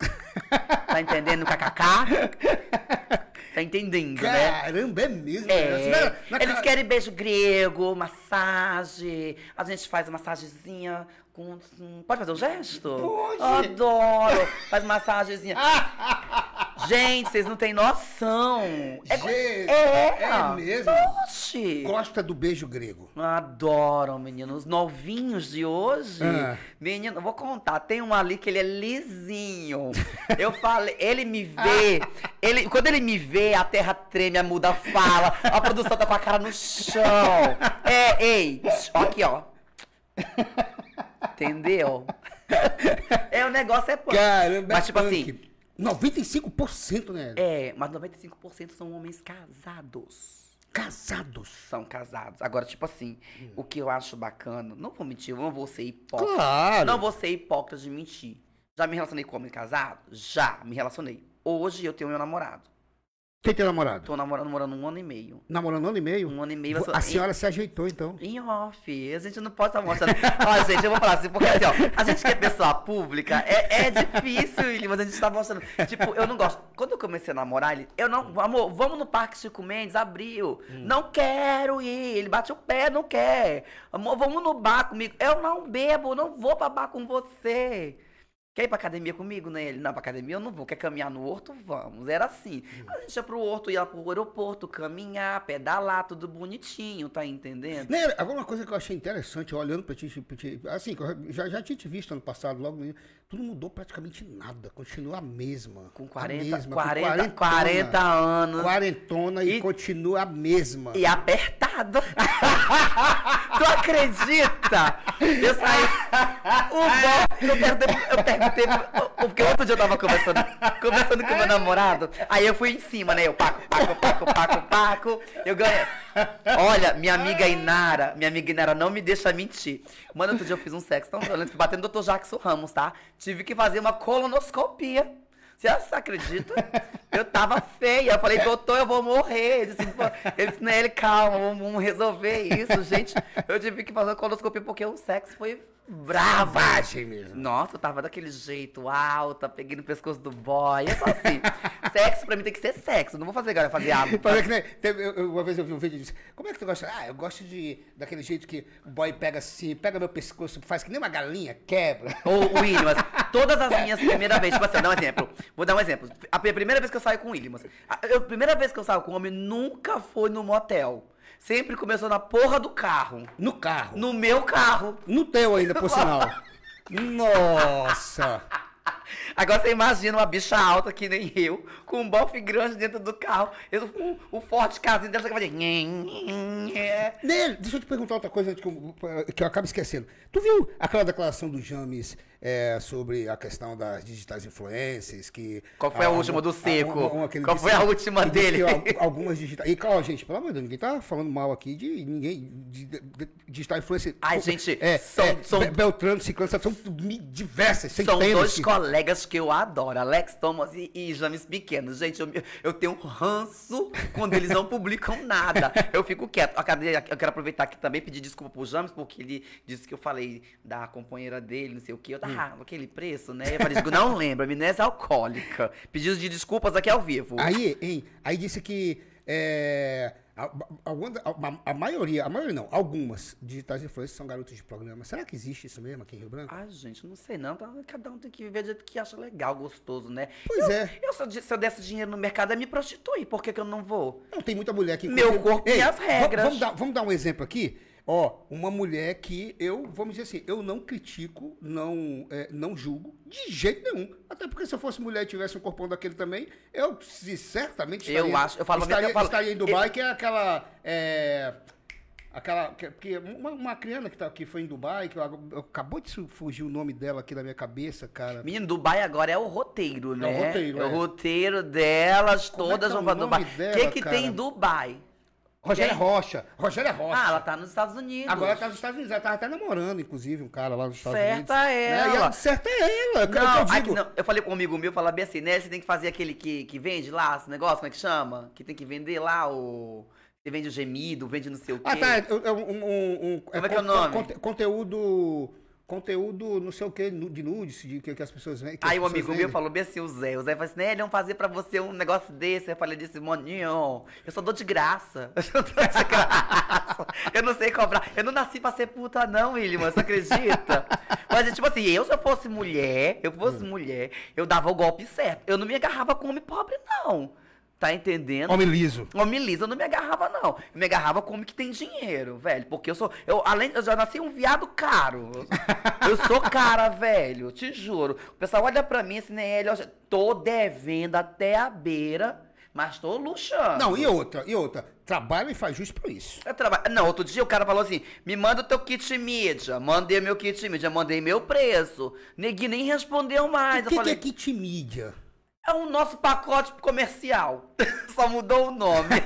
tá entendendo? KKK? Tá entendendo, né? Caramba, é mesmo. É, né? Na- na eles ca- querem beijo grego, massagem. A gente faz massagenzinha com. Pode fazer um gesto? Pode. Adoro! Faz massagenzinha. gente, vocês não têm noção. É, Gente, é, é mesmo. Oxi. Gosta do beijo grego. Adoram, menino. Os novinhos de hoje. Ah. Menino, vou contar. Tem um ali que ele é lisinho. Eu falei, ele me vê. Ele, quando ele me vê, a terra treme, a muda fala. A produção tá com a cara no chão. É, ei, ó aqui, ó. Entendeu? É, o negócio é punk. Caramba, Mas, tipo punk. assim, 95%, né? É, mas 95% são homens casados. Casados. São casados. Agora, tipo assim, Hum. o que eu acho bacana, não vou mentir, eu não vou ser hipócrita. Claro. Não vou ser hipócrita de mentir. Já me relacionei com homem casado? Já, me relacionei. Hoje eu tenho meu namorado. Quem tem namorado? Tô namorando, namorando um ano e meio. Namorando um ano e meio? Um ano e meio. A senhora se ajeitou, então. Em off, a gente não pode estar mostrando. Ó, gente, eu vou falar assim, porque assim, ó, a gente que é pessoa pública, é, é difícil, William, mas a gente tá mostrando. Tipo, eu não gosto. Quando eu comecei a namorar, ele, eu não, amor, vamos no Parque Chico Mendes, abriu. Não quero ir. Ele bate o pé, não quer. Amor, vamos no bar comigo. Eu não bebo, não vou pra bar com você. Quer ir pra academia comigo, né? Ele, não, pra academia eu não vou. Quer caminhar no horto? Vamos. Era assim. A gente ia pro horto, ia pro aeroporto, caminhar, pedalar, tudo bonitinho, tá entendendo? Né, agora uma coisa que eu achei interessante, olhando pra ti, pra ti, assim, já, já tinha te visto ano passado, logo no não mudou praticamente nada, continua a mesma. Com a 40, mesma, 40, com 40 anos. Quarentona e, E- continua a mesma. E apertado. tu acredita? Eu saí. O bom. Eu perguntei, eu perguntei. Porque outro dia eu tava conversando, conversando com meu namorado. Aí eu fui em cima, né? Eu paco, paco, paco, paco, paco. Eu ganhei. Olha, minha amiga Inara, minha amiga Inara não me deixa mentir. Mano, outro dia eu fiz um sexo tão violento, batendo no Dr. Jackson Ramos, tá? Tive que fazer uma colonoscopia. Você acredita? Eu tava feia. Eu falei, doutor, eu vou morrer. Ele disse, ele disse Nelly, calma, vamos resolver isso. Gente, eu tive que fazer uma colonoscopia porque o sexo foi brava. Savagem mesmo. Nossa, eu tava daquele jeito, alta, peguei no pescoço do boy. É só assim. sexo pra mim tem que ser sexo. Não vou fazer agora, fazer eu- uma vez eu vi um vídeo e disse, como é que tu gosta? Ah, eu gosto de daquele jeito que o boy pega assim, pega meu pescoço, faz que nem uma galinha, quebra. Ô, Williams, todas as minhas primeiras vezes, tipo assim, vou dar um exemplo. Vou dar um exemplo. A pri- primeira vez que eu saio com o Williams, a, a primeira vez que eu saio com um homem nunca foi no motel. Sempre começou na porra do carro. No carro. No meu carro. No teu ainda, por sinal. Nossa! Agora você imagina uma bicha alta que nem eu, com um bofe grande dentro do carro. Eu, o, o forte casinho dela, você vai fazer. Nele, deixa eu te perguntar outra coisa que eu, que eu acabo esquecendo. Tu viu aquela declaração do James é, sobre a questão das digitais influencers? Que Qual foi a última do Seco? que ele Qual foi a última dele? algumas digitais. E, ó, gente, pelo amor de Deus, ninguém tá falando mal aqui de ninguém. De, de, de digital influencer. Ai, gente, é, são- é, são- Be- Beltrano, Ciclano, são diversas, São centenas. dois que- colegas que eu adoro, Alex Thomas e, e James Pequeno. Gente, eu, eu tenho um ranço quando eles não publicam nada. Eu fico quieto. Ah? Eu quero aproveitar aqui também e pedir desculpa pro James, porque ele disse que eu falei da companheira dele, não sei o quê. Eu tava Hum. aquele preço, né? Eu falei, não lembro, amnésia alcoólica. Pedidos de desculpas aqui ao vivo. Aí, hein, aí disse que é, a, a- a maioria, a maioria não, algumas digitais influencers são garotos de programa. Será que existe isso mesmo aqui em Rio Branco? Ai, gente, não sei não. tá? Cada um tem que viver do jeito que acha legal, gostoso, né? Pois eu, é. Eu, se, eu, se eu desse dinheiro no mercado, é me prostituir. Por que, que eu não vou? Não, tem muita mulher que... Meu corpo e as regras. Vamos dar, vamos dar um exemplo aqui. Ó, uma mulher que eu, vamos dizer assim, eu não critico, não, é, não julgo, de jeito nenhum. Até porque se eu fosse mulher e tivesse um corpão daquele também, eu se, certamente Eu estaria, acho- eu falo- estaria, eu falo- estaria em Dubai, que é aquela... é, Aquela. que- Porque uma, uma criança que, tá, que foi em Dubai, que eu, eu- acabou de fugir o nome dela aqui da minha cabeça, cara. Menino, Dubai agora é o roteiro, né? roteiro, É o é. roteiro delas, Como é todas é vão o pra nome Dubai. O que, que cara? tem em Dubai? Rogéria? Rocha. Rogéria Rocha. Ah, ela tá nos Estados Unidos. Agora ela tá nos Estados Unidos. Ela tava até namorando, inclusive, um cara lá nos Estados Unidos. Certa Né? E ela. certa é ela. é Não, eu digo. não, eu falei com um amigo meu, falar bem assim, né? Você tem que fazer aquele que, que vende lá, esse negócio, como é que chama? Que tem que vender lá o. Você vende o gemido, vende não sei o quê. Ah, tá. É, é um, um- um- Como é que é o nome? conte- conteúdo. Conteúdo, não sei o que, de nudes, de que, que as pessoas as Aí o amigo meu vendem. falou bem assim, o Zé. O Zé falou assim, né, vamos fazer pra você um negócio desse. Eu falei desse, moninho, eu só dou de graça. Eu só dou de graça. Eu não sei cobrar. Eu não nasci pra ser puta, não, William, você acredita? Mas, tipo assim, eu se eu fosse mulher, eu fosse Hum. mulher, eu dava o golpe certo. Eu não me agarrava com homem pobre, não. Tá entendendo? Homem liso. Homem liso eu não me agarrava, não. Eu me agarrava com homem que tem dinheiro, velho. Porque eu sou. Eu, além, eu já nasci um viado caro. Eu sou cara, velho. Te juro. O pessoal olha pra mim assim, né? Ele, eu tô devendo até a beira, mas tô luxando. Não, e outra, e outra. Trabalha e faz justo por isso. Eu traba- Não, outro dia o cara falou assim: me manda o teu kit mídia. Mandei meu kit mídia, mandei meu preço. Neguinho nem respondeu mais. o eu que, falei, que é kit mídia? É o nosso pacote comercial. Só mudou o nome.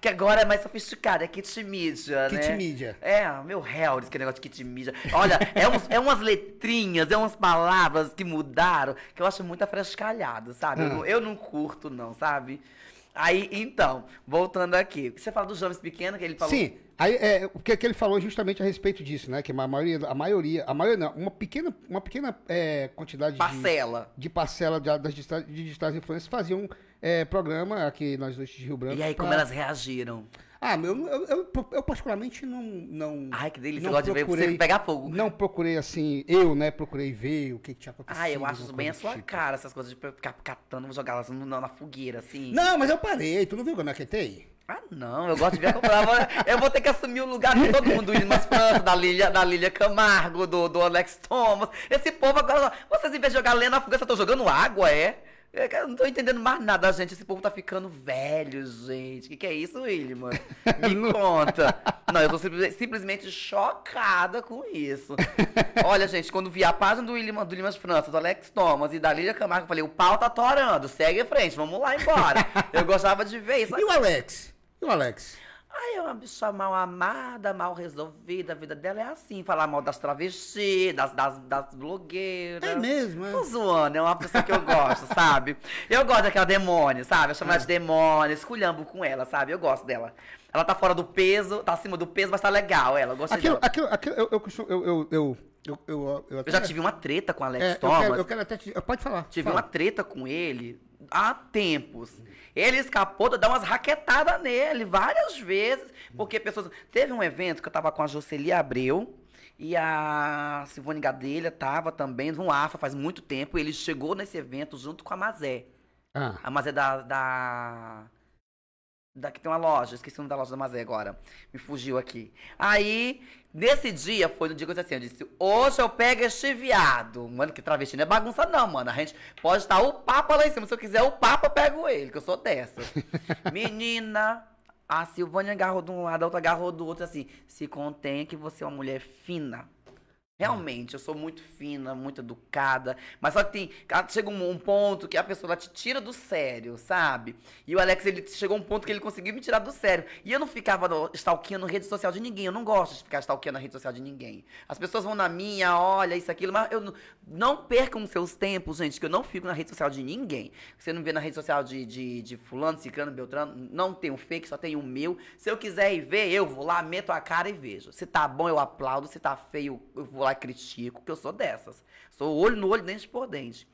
Que agora é mais sofisticado, é kit mídia, né? Kit mídia. É, meu réu, que negócio de kit mídia. Olha, é, uns, é umas letrinhas, é umas palavras que mudaram, que eu acho muito afrescalhado, sabe? Eu, Ah. não- eu não curto, não, sabe? Aí, então, voltando aqui. Você fala dos jovens pequenos, que ele falou... Sim, aí, é, o que, que ele falou justamente a respeito disso, né? Que a maioria, a maioria, a maioria não, uma pequena, uma pequena é, quantidade de, Parcela. de parcela de- das digitais, de digitais influências faziam é, programa aqui nós dois de Rio Branco. E aí, como pra- elas reagiram? Ah, eu, eu, eu, eu particularmente não, não, Ai, que delícia, não eu gosto de ver você pegar fogo. não procurei assim, eu, né, procurei ver o que, que tinha acontecido. Ah, eu acho bem a sua tipo. cara, essas coisas de ficar catando, jogar elas na, na fogueira, assim. Não, mas eu parei, tu não viu é que tem? Ah, não, eu gosto de ver ela- Eu vou ter que assumir o lugar de todo mundo, do Ilmas França, da Lilia, da Lilia Camargo, do, do Alex Thomas. Esse povo agora, vocês em vez de jogar lenha na fogueira, estão jogando água, é? É Eu não tô entendendo mais nada, gente. Esse povo tá ficando velho, gente. O que, que é isso, William? Me conta. Não, eu tô simplesmente, chocada com isso. Olha, gente, quando vi a página do William, do Limas França, do Alex Thomas e da Lilia Camargo, eu falei, o pau tá torando, segue em frente, vamos lá embora. Eu gostava de ver isso. E o Alex? E o Alex? Ai, é uma bicha mal amada, mal resolvida. A vida dela é assim. Falar mal das travestis, das, das, das blogueiras. É mesmo, é? Tô zoando, é uma pessoa que eu gosto, sabe? Eu gosto daquela demônio, sabe? Eu chamo ela de demônio, esculhambo com ela, sabe? Eu gosto dela. Ela tá fora do peso, tá acima do peso, mas tá legal ela. Eu gosto Aquilo, dela. aquilo, aquilo, eu, eu, eu, eu, eu, eu, eu, eu, Eu já tive uma treta com a Alex é, eu, Thomas. quero, eu quero até te, Pode falar. Tive fala. uma treta com ele há tempos. Ele escapou de dar umas raquetadas nele várias vezes. Porque pessoas. Teve um evento que eu tava com a Jocely Abreu. E a Silvane Gadelha tava também no AFA faz muito tempo. E ele chegou nesse evento junto com a Mazé. Ah, A Mazé da. da... Da que tem uma loja, esqueci o nome da loja da Mazé agora. Me fugiu aqui. Aí, nesse dia, foi no dia que eu disse assim: eu disse, hoje eu pego este viado. Mano, que travesti não é bagunça, não, mano. A gente pode estar o Papa lá em cima. Se eu quiser o Papa, eu pego ele, que eu sou dessa. Menina, a Silvânia agarrou de um lado, a outra agarrou do outro, assim. Se contenha que você é uma mulher fina. Realmente, eu sou muito fina, muito educada. Mas só que tem. ah, Chega um, um ponto que a pessoa te tira do sério, sabe? E o Alex, ele chegou um ponto que ele conseguiu me tirar do sério. E eu não ficava no- stalkeando rede social de ninguém. Eu não gosto de ficar stalkeando a rede social de ninguém. As pessoas vão na minha, olha, isso, aquilo, mas eu não, não percam seus tempos, gente, que eu não fico na rede social de ninguém. Você não vê na rede social de, de, de fulano, ciclano, beltrano, não tem o fake, só tem o meu. Se eu quiser ir ver, eu vou lá, meto a cara e vejo. Se tá bom, eu aplaudo. Se tá feio, eu vou lá critico, que eu sou dessas. Sou olho no olho, dente por dente.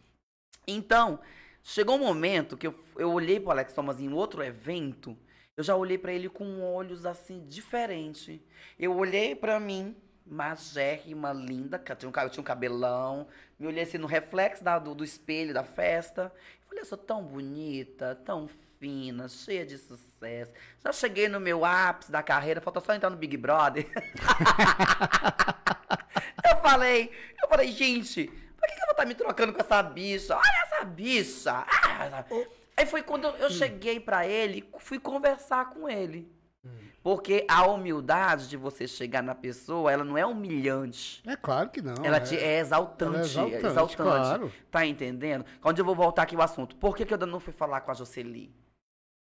Então, chegou um momento que eu, eu olhei pro Alex Thomas em outro evento, eu já olhei pra ele com olhos assim, diferentes. Eu olhei pra mim, magérrima, linda, que eu tinha um, eu tinha um cabelão, me olhei assim no reflexo da- do, do espelho da festa. Falei, eu sou tão bonita, tão fina, cheia de sucesso. Já cheguei no meu ápice da carreira, falta só entrar no Big Brother. eu falei, eu falei, gente, por que, que eu vou estar me trocando com essa bicha? Olha essa bicha! Ah, essa- Aí foi quando eu cheguei pra ele, fui conversar com ele. Porque a humildade de você chegar na pessoa, ela não é humilhante. é claro que não. Ela é. é exaltante. Ela é é exaltante, exaltante. claro. Tá entendendo? Onde eu vou voltar aqui o assunto. Por que, que eu não fui falar com a Jocely?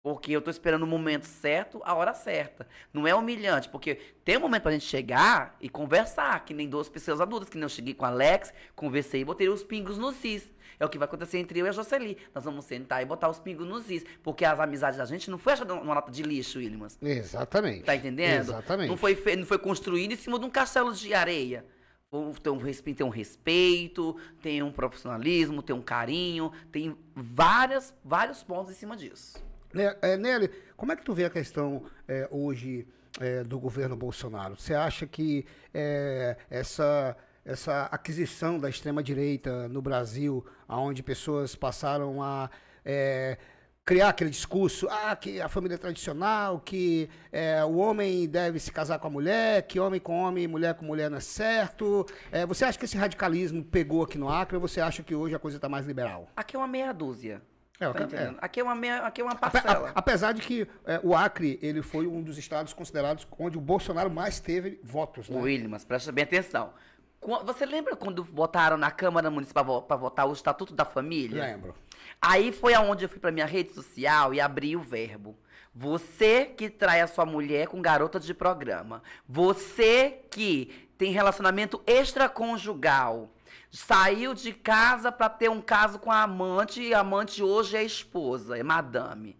Porque eu tô esperando o momento certo, a hora certa. Não é humilhante, porque tem um momento pra gente chegar e conversar, que nem duas pessoas adultas, que nem eu cheguei com a Alex, conversei e botei os pingos nos is. É o que vai acontecer entre eu e a Jocely. Nós vamos sentar e botar os pingos nos is. Porque as amizades da gente não foi achada numa lata de lixo, Williams. Exatamente. Tá entendendo? Exatamente. Não foi, fe- não foi construído em cima de um castelo de areia. Tem um, respeito, tem um respeito, tem um profissionalismo, tem um carinho, tem várias, vários pontos em cima disso. Né, é, Nelly, como é que tu vê a questão é, hoje é, do governo Bolsonaro? Você acha que é, essa, essa aquisição da extrema-direita no Brasil, onde pessoas passaram a é, criar aquele discurso, ah, que a família é tradicional, que é, o homem deve se casar com a mulher, que homem com homem, mulher com mulher não é certo. É, você acha que esse radicalismo pegou aqui no Acre ou você acha que hoje a coisa está mais liberal? Aqui é uma meia dúzia. É, Tá é. Aqui é uma meia, aqui é uma Ape- parcela. a- apesar de que é, o Acre ele foi um dos estados considerados onde o Bolsonaro mais teve votos, né? Williams, presta bem atenção. Você lembra quando botaram na Câmara Municipal para votar o Estatuto da Família? Lembro. Aí foi aonde eu fui pra minha rede social e abri o verbo. Você que trai a sua mulher com garota de programa. Você que tem relacionamento extraconjugal. Saiu de casa pra ter um caso com a amante e a amante hoje é esposa, é madame.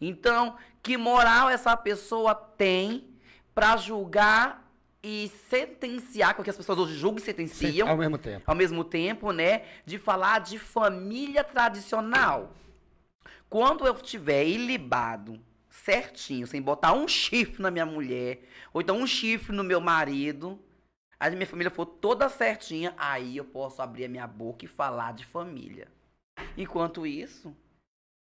Então, que moral essa pessoa tem pra julgar e sentenciar, porque as pessoas hoje julgam e sentenciam Ao mesmo tempo. ao mesmo tempo, né, de falar de família tradicional. Quando eu tiver ilibado certinho, sem botar um chifre na minha mulher, ou então um chifre no meu marido, a minha família for toda certinha, aí eu posso abrir a minha boca e falar de família. Enquanto isso,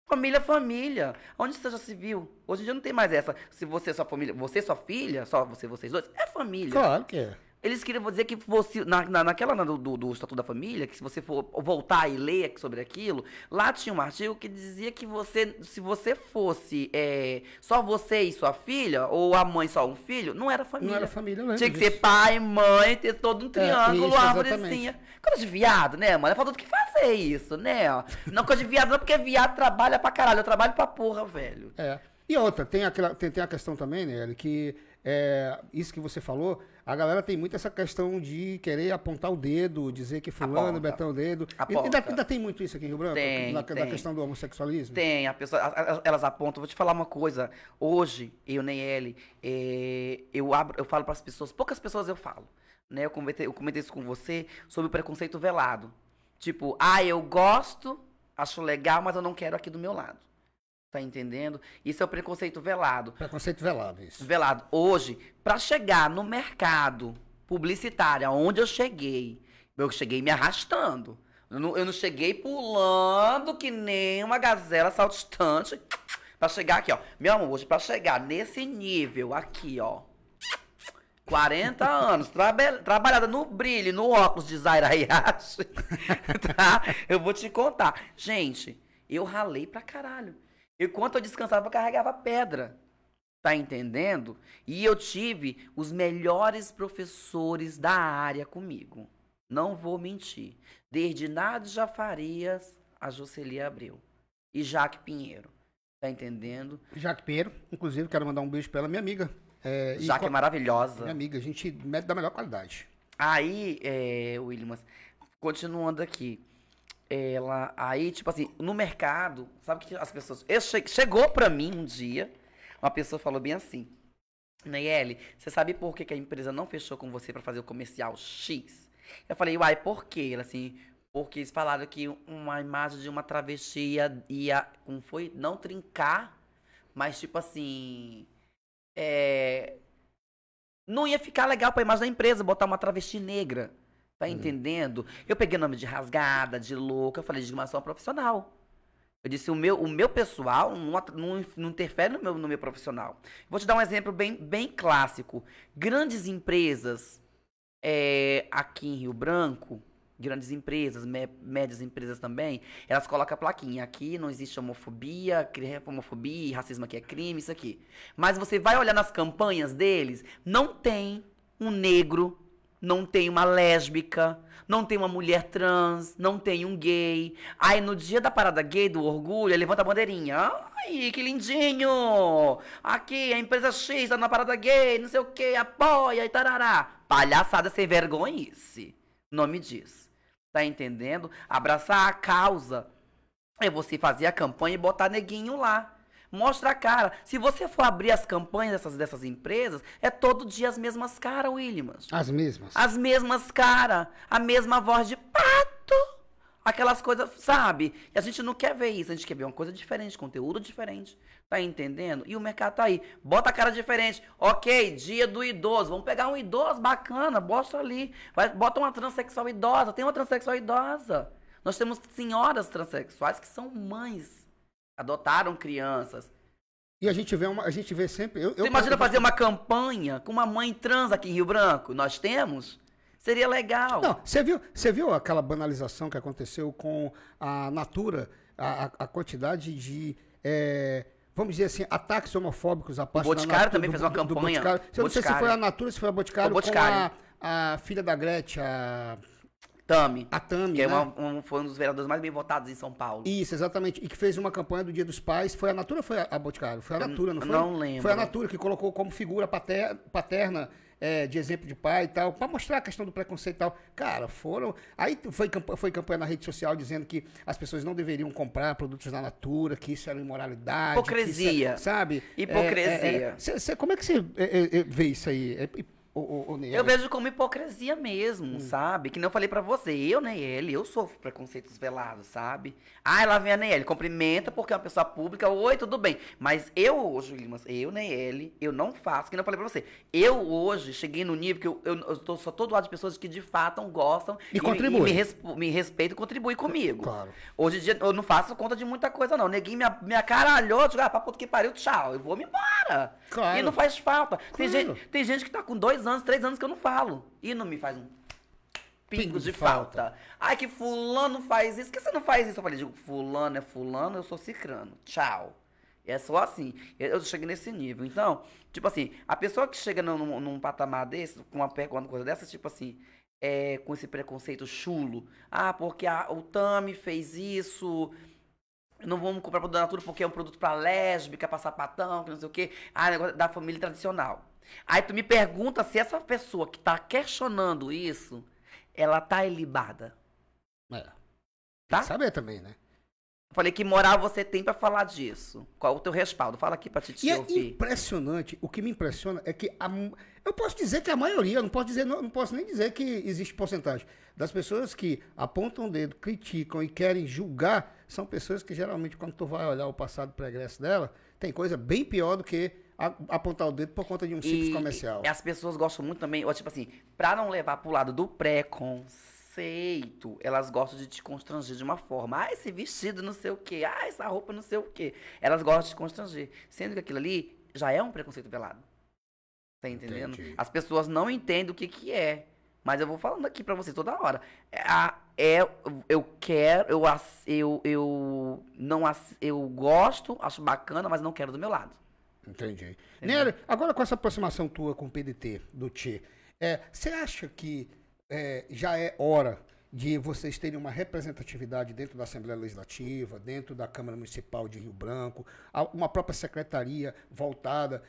família é família. Onde você já se viu? Hoje em dia não tem mais essa. Se você é sua família, você e sua filha, só você, vocês dois, é família. Claro que é. Eles queriam dizer que fosse, na, na- naquela na do, do, Estatuto da Família, que se você for voltar e ler sobre aquilo, lá tinha um artigo que dizia que você, se você fosse é, só você e sua filha, ou a mãe só um filho, não era família. Não era família, lembro Tinha que disso. ser pai, mãe, ter todo um triângulo, isso, árvorezinha. Coisa de viado, né, mano? É falta do que fazer isso, né? Não, coisa de viado não, porque viado trabalha pra caralho. Eu trabalho pra porra, velho. É. E outra, tem, aquela, tem, tem a questão também, né, que é, isso que você falou, a galera tem muito essa questão de querer apontar o dedo, dizer que fulano. Betão o dedo. Ainda, ainda tem muito isso aqui em Rio Branco? Tem, na, da tem. questão do homossexualismo? Tem, a pessoa, a- elas apontam. Vou te falar uma coisa. Hoje, eu nem ele, é, eu abro, eu falo para as pessoas, poucas pessoas eu falo. Né? Eu, comentei, eu comentei isso com você sobre o preconceito velado. Tipo, ah, eu gosto, acho legal, mas eu não quero aqui do meu lado. Tá entendendo? Isso é o preconceito velado. Preconceito velado, isso. Velado, hoje, para chegar no mercado publicitário, aonde eu cheguei, eu cheguei me arrastando. Eu não, eu não cheguei pulando que nem uma gazela saltitante para chegar aqui, ó. Meu amor, hoje para chegar nesse nível aqui, ó. 40 anos, trabalhada no brilho, no óculos de Zaira Hayashi, tá? Eu vou te contar. Gente, eu ralei pra caralho. Enquanto eu descansava, eu carregava pedra. Tá entendendo? E eu tive os melhores professores da área comigo. Não vou mentir. Desde Nádia Farias a Jocely Abreu. E Jaque Pinheiro. Tá entendendo? Jaque Pinheiro, inclusive, quero mandar um beijo pra ela, minha amiga. É, Jaque é maravilhosa. Minha amiga, a gente mede da melhor qualidade. Aí, é, Williams, continuando aqui. Ela, aí, tipo assim, no mercado, sabe que as pessoas. Eu che- chegou pra mim um dia, uma pessoa falou bem assim: Nayeli, você sabe por que, que a empresa não fechou com você pra fazer o comercial X? Eu falei, uai, por quê? Ela assim, porque eles falaram que uma imagem de uma travesti ia, ia como foi? Não trincar, mas tipo assim. É, não ia ficar legal pra imagem da empresa botar uma travesti negra. Tá entendendo? Eu peguei nome de rasgada, de louca, eu falei de discriminação profissional. Eu disse, o meu, o meu pessoal não, não, não interfere no meu, no meu profissional. Vou te dar um exemplo bem, bem clássico. Grandes empresas é, aqui em Rio Branco, grandes empresas, mé- médias empresas também, elas colocam a plaquinha. Aqui não existe homofobia, homofobia, e racismo aqui é crime, isso aqui. Mas você vai olhar nas campanhas deles, não tem um negro, não tem uma lésbica, não tem uma mulher trans, não tem um gay. Aí no dia da parada gay do orgulho, levanta a bandeirinha. Ai, que lindinho! Aqui, a empresa X tá na parada gay, não sei o que, apoia e tarará. Palhaçada sem vergonhice. Nome diz. Tá entendendo? Abraçar a causa. É você fazer a campanha e botar neguinho lá. Mostra a cara. Se você for abrir as campanhas dessas, dessas empresas, é todo dia as mesmas caras, Williams. As mesmas. As mesmas caras, a mesma voz de pato. Aquelas coisas, sabe? E a gente não quer ver isso, a gente quer ver uma coisa diferente, conteúdo diferente. Tá entendendo? E o mercado tá aí. Bota a cara diferente. Ok, dia do idoso. Vamos pegar um idoso bacana, bota ali. Vai, bota uma transexual idosa. Tem uma transexual idosa. Nós temos senhoras transexuais que são mães. Adotaram crianças. E a gente vê, uma, a gente vê sempre. Eu, Você imagina fazer uma campanha com uma mãe trans aqui em Rio Branco? Nós temos? Seria legal. Não, você viu, você viu aquela banalização que aconteceu com a Natura, a, a- a quantidade de, é, vamos dizer assim, ataques homofóbicos à parte Boticário da Natura, também fez uma campanha. Boticário. Eu não sei se Boticário. foi a Natura, se foi a Boticário, o Boticário. com a filha da Gretchen, a, Tami, a Tami, que é né? uma- um- foi um dos vereadores mais bem votados em São Paulo. Isso, exatamente. E que fez uma campanha do Dia dos Pais. Foi a Natura ou foi a a Boticário? Foi a Natura, não foi? não lembro. Foi a Natura que colocou como figura pater- paterna é, de exemplo de pai e tal, pra mostrar a questão do preconceito e tal. Cara, foram. Aí foi, foi campanha na rede social dizendo que as pessoas não deveriam comprar produtos da Natura, que isso era imoralidade. Hipocrisia. que isso é- sabe? Hipocrisia. Cê- cê- como é que você é, é, vê isso aí? É, ô, ô, Ney? Eu vejo como hipocrisia mesmo, Hum. sabe? Que nem eu falei pra você, eu nem ele, eu sofro preconceitos velados, sabe? Ah, lá vem a Neyeli, cumprimenta porque é uma pessoa pública, oi, tudo bem. Mas eu hoje, Limas, eu nem ele, eu não faço, que eu falei pra você. Eu hoje cheguei no nível que eu, eu, eu tô só todo lado de pessoas que de fato gostam E contribuem. me, respo- me respeitam e contribuem comigo. Claro. Hoje em dia eu não faço conta de muita coisa, não. Neguinho me, me acaralhou, digo, ah, pra puta que pariu, tchau. Eu vou me embora. Claro. E não faz falta. Tem, Claro. gente, tem gente que tá com dois anos, três anos que eu não falo. E não me faz um pingo, Pingo de de falta. Ai, que fulano faz isso. Por que você não faz isso? Eu falei, digo, fulano é fulano, eu sou cicrano. Tchau. É só assim. Eu cheguei nesse nível. Então, tipo assim, a pessoa que chega num, num- patamar desse, com uma, per- com uma coisa dessa, tipo assim, é, com esse preconceito chulo. Ah, porque a- o Tami fez isso. Não vamos comprar produto da Natura porque é um produto pra lésbica, pra sapatão, que não sei o quê. Ah, negócio da família tradicional. Aí tu me pergunta se essa pessoa que tá questionando isso, ela tá ilibada. É. Tá? Saber também, né? Falei que moral você tem pra falar disso. Qual o teu respaldo? Fala aqui pra te E é ouvir. impressionante, o que me impressiona é que a, eu posso dizer que a maioria, não posso dizer, não, não posso nem dizer que existe porcentagem das pessoas que apontam o dedo, criticam e querem julgar, são pessoas que geralmente quando tu vai olhar o passado pregresso dela, tem coisa bem pior do que a- apontar o dedo por conta de um simples E- comercial. E as pessoas gostam muito também, ó, tipo assim, pra não levar pro lado do preconceito, elas gostam de te constranger de uma forma. Ah, esse vestido não sei o quê. Ah, essa roupa não sei o quê. Elas gostam de te constranger. Sendo que aquilo ali já é um preconceito velado. Tá entendendo? Entendi. As pessoas não entendem o que que é. Mas eu vou falando aqui pra vocês toda hora. É, a- é, eu quero, eu, eu, eu não, eu gosto, acho bacana, mas não quero do meu lado. Entendi. Nery, agora com essa aproximação tua com o PDT, do Tchê, é, você acha que é, já é hora de vocês terem uma representatividade dentro da Assembleia Legislativa, dentro da Câmara Municipal de Rio Branco, uma própria secretaria voltada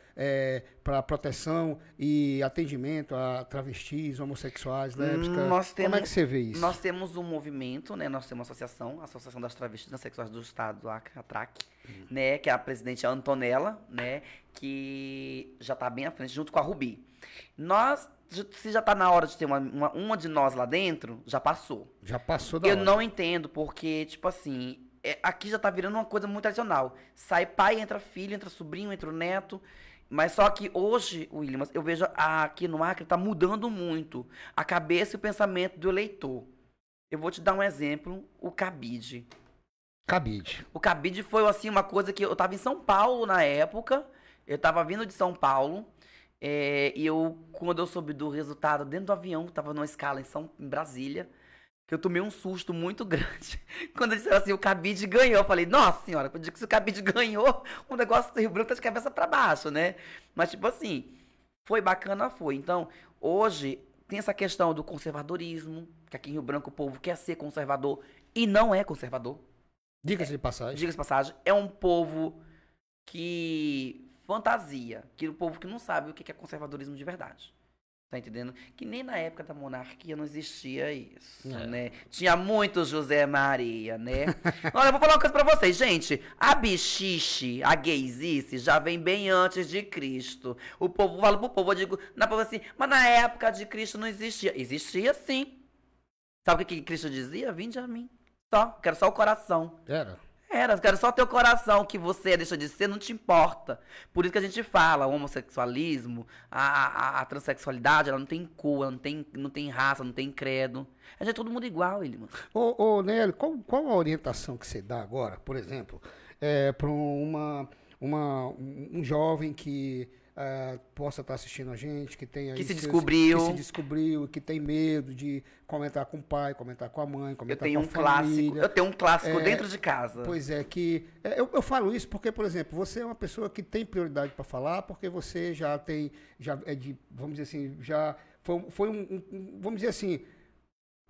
para a proteção e atendimento a travestis, homossexuais, lésbicas? Nós Como é temos- que você vê isso? Nós temos um movimento, né? Nós temos uma associação, a Associação das Travestis Transexuais do Estado do Acre, a TRAC, Uhum. né? Que é a presidente Antonella, né? Que já está bem à frente, junto com a Rubi. Nós, se já está na hora de ter uma, uma, uma de nós lá dentro, já passou. Já passou da Eu hora. não entendo, porque, tipo assim, é- aqui já tá virando uma coisa muito tradicional. Sai pai, entra filho, entra sobrinho, entra o neto. Mas só que hoje, Williams, eu vejo a- aqui no Acre tá mudando muito a cabeça e o pensamento do eleitor. Eu vou te dar um exemplo, o cabide. Cabide. O cabide foi assim uma coisa que eu tava em São Paulo na época. Eu tava vindo de São Paulo. É, e eu, quando eu soube do resultado dentro do avião, que tava numa escala em, São, em Brasília, que eu tomei um susto muito grande. Quando eles disseram assim, o cabide ganhou. Eu falei, nossa senhora, quando eu digo que se o cabide ganhou, o negócio do Rio Branco tá de cabeça pra baixo, né? Mas, tipo assim, foi bacana, foi. Então, hoje, tem essa questão do conservadorismo, que aqui em Rio Branco o povo quer ser conservador e não é conservador Diga-se de passagem. diga-se de passagem, é um povo que fantasia, que o povo que não sabe o que é conservadorismo de verdade. Tá entendendo? Que nem na época da monarquia não existia isso, É. né? Tinha muito José Maria, né? Olha, eu vou falar uma coisa pra vocês, gente. A bichiche, a gaysice, já vem bem antes de Cristo. O povo fala pro povo, eu digo, na povo assim, mas na época de Cristo não existia. Existia sim. Sabe o que que Cristo dizia? Vinde a mim. Só, quero só o coração. Era. Era, quero só teu coração, que você deixa de ser, não te importa. Por isso que a gente fala, o homossexualismo, a, a, a transexualidade, ela não tem cor, não tem, não tem raça, não tem credo. A gente é todo mundo igual, ele, mano. Ô, ô Nélio, qual, qual a orientação que você dá agora, por exemplo, para uma, uma, um um jovem que ah, possa estar assistindo a gente, que tenha Que se seus- descobriu. que se descobriu, que tem medo de comentar com o pai, comentar com a mãe, Eu comentar tenho com um a clássico, família. eu tenho um clássico É, dentro de casa. Pois é, que é, eu, eu falo isso porque, por exemplo, você é uma pessoa que tem prioridade para falar, porque você já tem, já é de, vamos dizer assim, já foi, foi um, um- um- vamos dizer assim,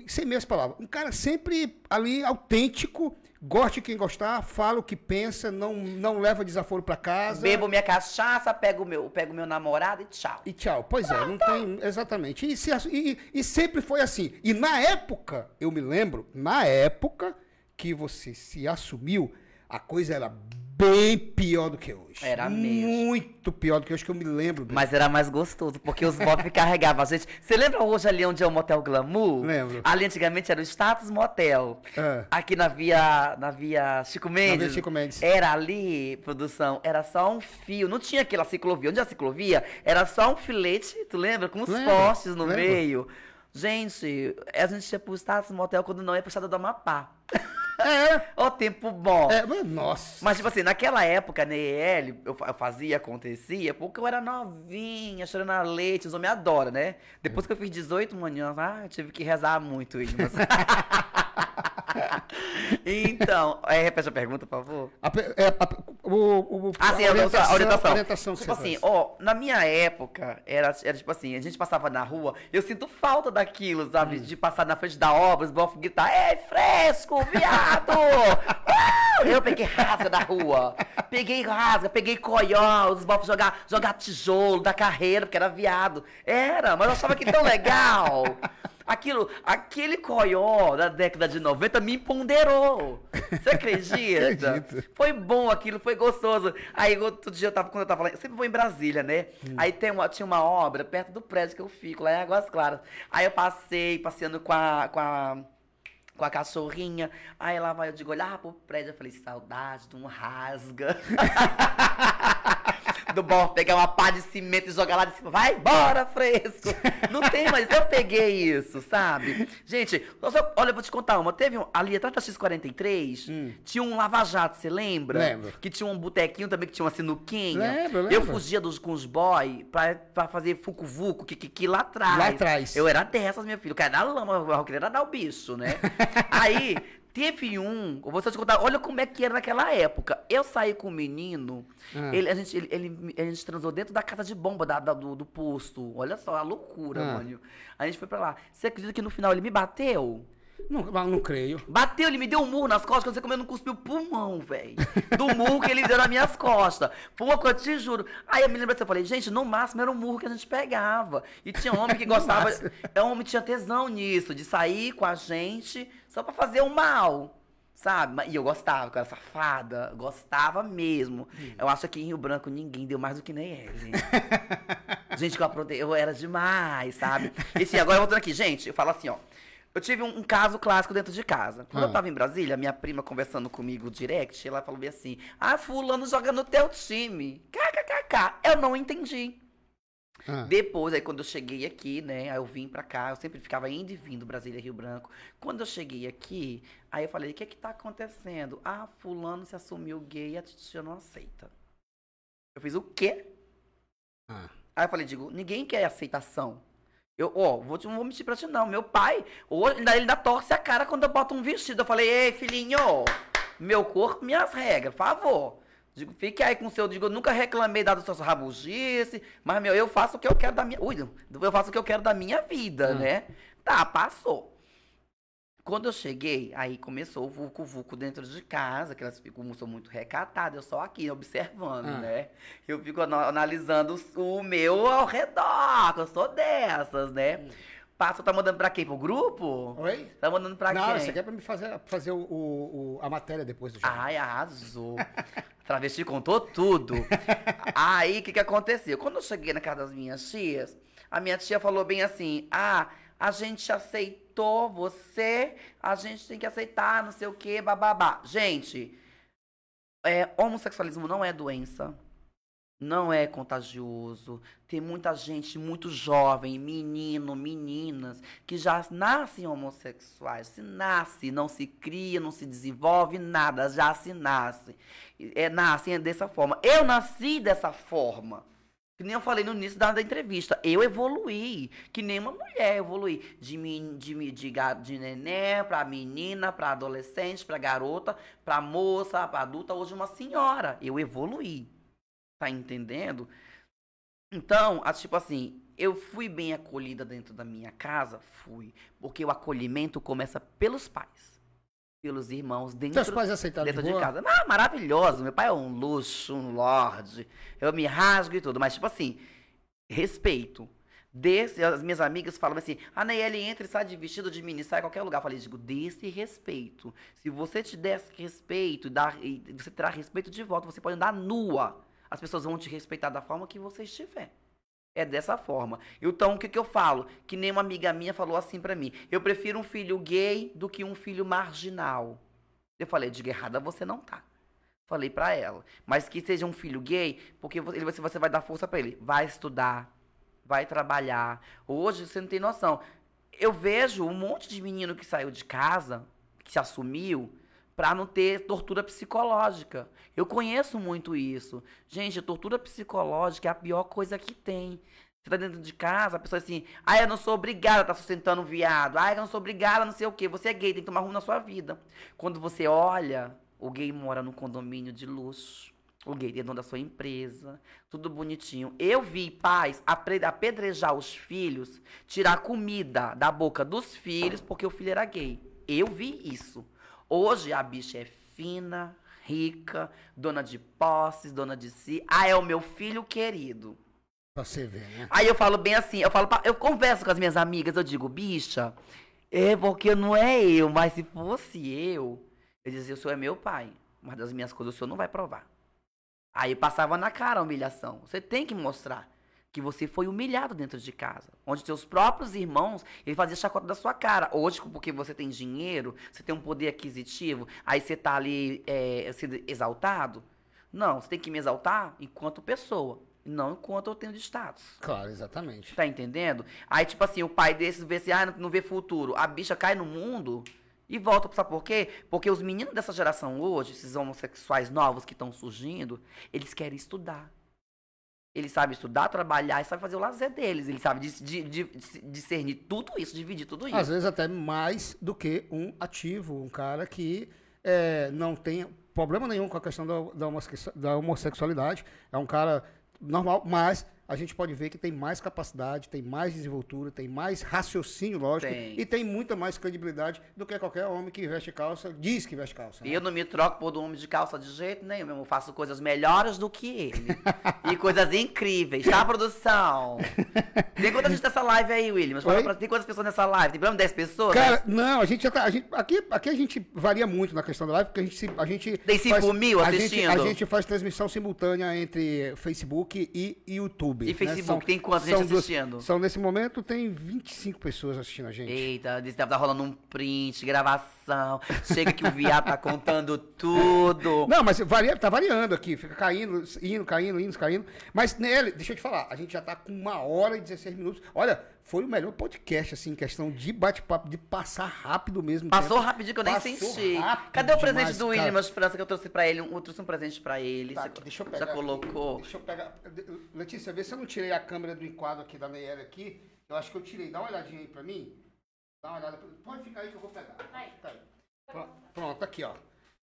sem meias palavras, um cara sempre ali autêntico, goste quem gostar, fala o que pensa, não, não leva desaforo pra casa. Bebo minha cachaça, pego meu, pego meu namorado e tchau. E tchau. Pois é, não tem. Exatamente. E, se e- e sempre foi assim. E na época, eu me lembro, na época que você se assumiu, a coisa era bem pior do que hoje. Era mesmo. Muito pior do que hoje, que eu me lembro. Mas era mais gostoso, porque os bofs carregavam a gente. Você lembra hoje ali onde é o Motel Glamour? Lembro. Ali antigamente era o Status Motel. É. Aqui na via, na via Chico Mendes. Via Chico Mendes. Era ali, produção, era só um fio. Não tinha aquela ciclovia. Onde é a ciclovia? Era só um filete, tu lembra? Com os postes no meio. Gente, a gente ia pro Status Motel quando não ia pro estado do Amapá. É, Ó, tempo bom. é, mas, nossa. Mas, tipo assim, naquela época, na EL, eu fa- eu fazia, acontecia, porque eu era novinha, chorando a leite, os homens adoram, né? Depois que eu fiz 18 manhãs, ah, eu tive que rezar muito. então, é, repete a pergunta, por favor. A é, a- o, o, Ah, sim, a orientação. A orientação. orientação tipo assim, faz. ó, na minha época, era, era tipo assim, a gente passava na rua, eu sinto falta daquilo, sabe? Hum. De passar na frente da obra, os bofos gritar, ei, fresco, viado! Uh! eu peguei rasga da rua, peguei rasga, peguei coió, os bofos jogar, jogar tijolo da carreira, porque era viado. Era, mas eu achava que tão legal. Aquilo, aquele coió da década de 90 me ponderou. Você acredita? Foi bom aquilo, foi gostoso. Aí outro dia eu tava, quando eu tava lá, eu sempre vou em Brasília, né? Aí tem uma, tinha uma obra perto do prédio que eu fico, lá em Águas Claras. Aí eu passei, passeando com a, com a, com a cachorrinha. Aí lá vai, eu digo, olhar pro prédio, eu falei, saudade de um rasga. Do bom, pegar uma pá de cimento e jogar lá de cima. Vai embora, fresco! Não tem, mas eu peguei isso, sabe? Gente, eu só- olha, eu vou te contar uma. Teve um, ali atrás da X43, tinha um lava-jato, você lembra? Lembro. Que tinha um botequinho também, que tinha uma sinuquinha. Lembro, Eu lembro. fugia dos, com os boy pra, pra fazer fucu-vucu, que lá atrás. Lá atrás. Eu era dessas, minha filha. O cara da lama, eu queria dar o bicho, né? Aí, teve um, eu vou só te contar, olha como é que era naquela época. Eu saí com um menino, Ah. ele, a, gente, ele, ele- a gente transou dentro da casa de bomba da, da- do, do posto. Olha só, a loucura, Ah. mano. A gente foi pra lá. Você acredita que no final ele me bateu? Não, não creio. Bateu, ele me deu um murro nas costas, quando você comeu, não cuspiu o pulmão, velho. Do murro que ele deu nas minhas costas. Foi uma coisa, te juro. Aí eu me lembro assim, eu falei, gente, no máximo era um murro que a gente pegava. E tinha homem que gostava. é homem que tinha tesão nisso, de sair com a gente só pra fazer o mal. Sabe? E eu gostava, que eu era safada. Gostava mesmo. Eu acho que em Rio Branco ninguém deu mais do que nem ele. Gente, que eu aprontei, eu era demais, sabe? E sim, agora voltando aqui, gente, eu falo assim, ó. Eu tive um, um caso clássico dentro de casa. Quando Ah. eu tava em Brasília, minha prima conversando comigo direct, ela falou bem assim: Ah, fulano joga no teu time. KKKK. Eu não entendi. Ah. Depois, aí quando eu cheguei aqui, né, aí eu vim pra cá, eu sempre ficava indo e vindo, Brasília, Rio Branco. Quando eu cheguei aqui, aí eu falei, o que é que tá acontecendo? Ah, fulano se assumiu gay e a titia não aceita. Eu fiz o quê? Ah. Aí eu falei, digo, ninguém quer aceitação. Eu, ó, vou te, não vou mentir pra ti não. Meu pai, hoje, ainda, ele ainda torce a cara quando eu boto um vestido. Eu falei, ei, filhinho, meu corpo, minhas regras, por favor. Digo, fique aí com o seu. Digo, eu nunca reclamei das suas rabugice, mas, meu, eu faço o que eu quero da minha. Ui, eu faço o que eu quero da minha vida, Hum. né? Tá, passou. Quando eu cheguei, aí começou o vucu-vucu dentro de casa, que elas ficam são muito recatadas, eu só aqui observando, Ah. né? Eu fico ana- analisando o meu ao redor, que eu sou dessas, né? Passa, tá mandando pra quem? Pro grupo? Oi? Tá mandando pra não, quem? isso aqui é pra me fazer, fazer o, o- o- a matéria depois do jogo. Ai, arrasou. Travesti contou tudo. Aí, o que que aconteceu? Quando eu cheguei na casa das minhas tias, a minha tia falou bem assim, ah, a gente aceitou você, a gente tem que aceitar, não sei o quê, bababá. Gente, é, homossexualismo não é doença. Não é contagioso. Tem muita gente muito jovem, menino, meninas, que já nascem homossexuais. Se nasce, não se cria, não se desenvolve nada, já se nasce. É, nascem dessa forma. Eu nasci dessa forma. Que nem eu falei no início da, da entrevista. Eu evoluí. Que nem uma mulher evoluí. De, de, de, ga- de neném pra menina, pra adolescente, pra garota, pra moça, pra adulta, hoje uma senhora. Eu evoluí. Tá entendendo? Então, a- tipo assim, eu fui bem acolhida dentro da minha casa? Fui. Porque o acolhimento começa pelos pais. Pelos irmãos dentro, Seus pais aceitaram dentro de de, casa. Ah, maravilhoso. Meu pai é um luxo, um lorde. Eu me rasgo e tudo. Mas, tipo assim, respeito. Desse, as minhas amigas falam assim, a Nayeli entra e sai de vestido de mini, sai em qualquer lugar. Eu falei, digo, desse respeito. Se você te der respeito, dá, e você terá respeito de volta, você pode andar nua. As pessoas vão te respeitar da forma que você estiver. É dessa forma. Então, o que, que eu falo? Que nem uma amiga minha falou assim pra mim. Eu prefiro um filho gay do que um filho marginal. Eu falei, de errada você não tá. Falei pra ela. Mas que seja um filho gay, porque você, você vai dar força pra ele. Vai estudar, vai trabalhar. Hoje você não tem noção. Eu vejo um monte de menino que saiu de casa, que se assumiu, pra não ter tortura psicológica. Eu conheço muito isso. Gente, tortura psicológica é a pior coisa que tem. Você tá dentro de casa, a pessoa assim, ah, eu não sou obrigada a estar sustentando um viado. Ah, eu não sou obrigada, não sei o quê. Você é gay, tem que tomar rumo na sua vida. Quando você olha, o gay mora num condomínio de luxo. O gay é dono da sua empresa. Tudo bonitinho. Eu vi pais apedrejar os filhos, tirar comida da boca dos filhos porque o filho era gay. Eu vi isso. Hoje a bicha é fina, rica, dona de posses, dona de si. Ah, é o meu filho querido. Pra você ver, né? Aí eu falo bem assim, eu falo, eu converso com as minhas amigas, eu digo, bicha, é porque não é eu, mas se fosse eu, eu dizia, o senhor é meu pai, mas das minhas coisas o senhor não vai provar. Aí passava na cara a humilhação. Você tem que mostrar que você foi humilhado dentro de casa. Onde seus próprios irmãos, ele fazia chacota da sua cara. Hoje, porque você tem dinheiro, você tem um poder aquisitivo, aí você tá ali é, sendo exaltado. Não, você tem que me exaltar enquanto pessoa, não enquanto eu tenho de status. Claro, exatamente. Tá entendendo? Aí, tipo assim, o pai desses vê assim, ah, não- não vê futuro. A bicha cai no mundo e volta. Sabe por quê? Porque os meninos dessa geração hoje, esses homossexuais novos que estão surgindo, eles querem estudar. Eles sabem estudar, trabalhar e sabem fazer o lazer deles. Eles sabem dis- di- di- dis- discernir tudo isso, dividir tudo isso. Às vezes até mais do que um ativo, um cara que é, não tem problema nenhum com a questão da, da homossexualidade. É um cara normal, mas a gente pode ver que tem mais capacidade, tem mais desenvoltura, tem mais raciocínio, lógico, Tem. e tem muita mais credibilidade do que qualquer homem que veste calça, diz que veste calça. né? Eu não me troco por um homem de calça de jeito nenhum. Eu faço coisas melhores do que ele. e coisas incríveis, tá, produção? Tem quanta gente nessa live aí, William? Mas fala Oi? pra- Tem quantas pessoas nessa live? Tem pelo menos 10 pessoas? Cara, não, a gente já tá. a gente- aqui, aqui a gente varia muito na questão da live, porque a gente. se- A gente Tem cinco mil a gente, assistindo? a gente faz transmissão simultânea entre Facebook e YouTube. E né? Facebook, tem quantas gente duas- assistindo? São, nesse momento, tem 25 pessoas assistindo a gente. Eita, desse tempo tá rolando um print, gravação. Chega que o viado tá contando tudo. Não, mas varia, tá variando aqui, fica caindo, indo, caindo, indo, caindo. Mas nele, deixa eu te falar, a gente já tá com uma hora e 16 minutos. Olha, foi o melhor podcast, assim, em questão de bate-papo, de passar rápido mesmo. Passou tempo. rapidinho que eu nem Passou senti. rápido Cadê o presente demais, do. William França que eu trouxe pra ele? Eu trouxe um presente pra ele. Tá Você aqui, deixa eu pegar. Já aqui. colocou? Deixa eu pegar. Letícia, vê se eu não tirei a câmera do enquadro aqui da Neyera aqui. Eu acho que eu tirei. Dá uma olhadinha aí pra mim. Dá uma olhada. Pode ficar aí que eu vou pegar. Tá aí. Pronto, aqui, ó.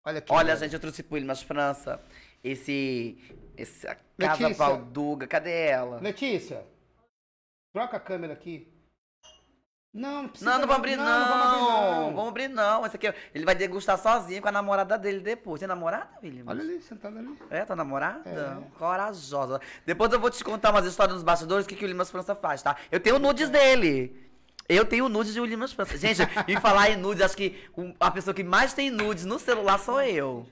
Olha aqui. Olha, gente, eu trouxe pro William França esse. esse a Casa Letícia. Valduga. Cadê ela? Letícia, troca a câmera aqui. Não, não precisa. Não, não vamos abrir, não. Não, não vamos abrir, não. Vamos abrir, não. Esse aqui, ele vai degustar sozinho com a namorada dele depois. Tem namorada, William? Olha ali, sentado ali. É, tua namorada? É. Corajosa. Depois eu vou te contar umas histórias nos bastidores, o que, que o Limas França faz, tá? Eu tenho nudes dele. Eu tenho nudes de Limas França. Gente, em falar em nudes, acho que a pessoa que mais tem nudes no celular sou eu.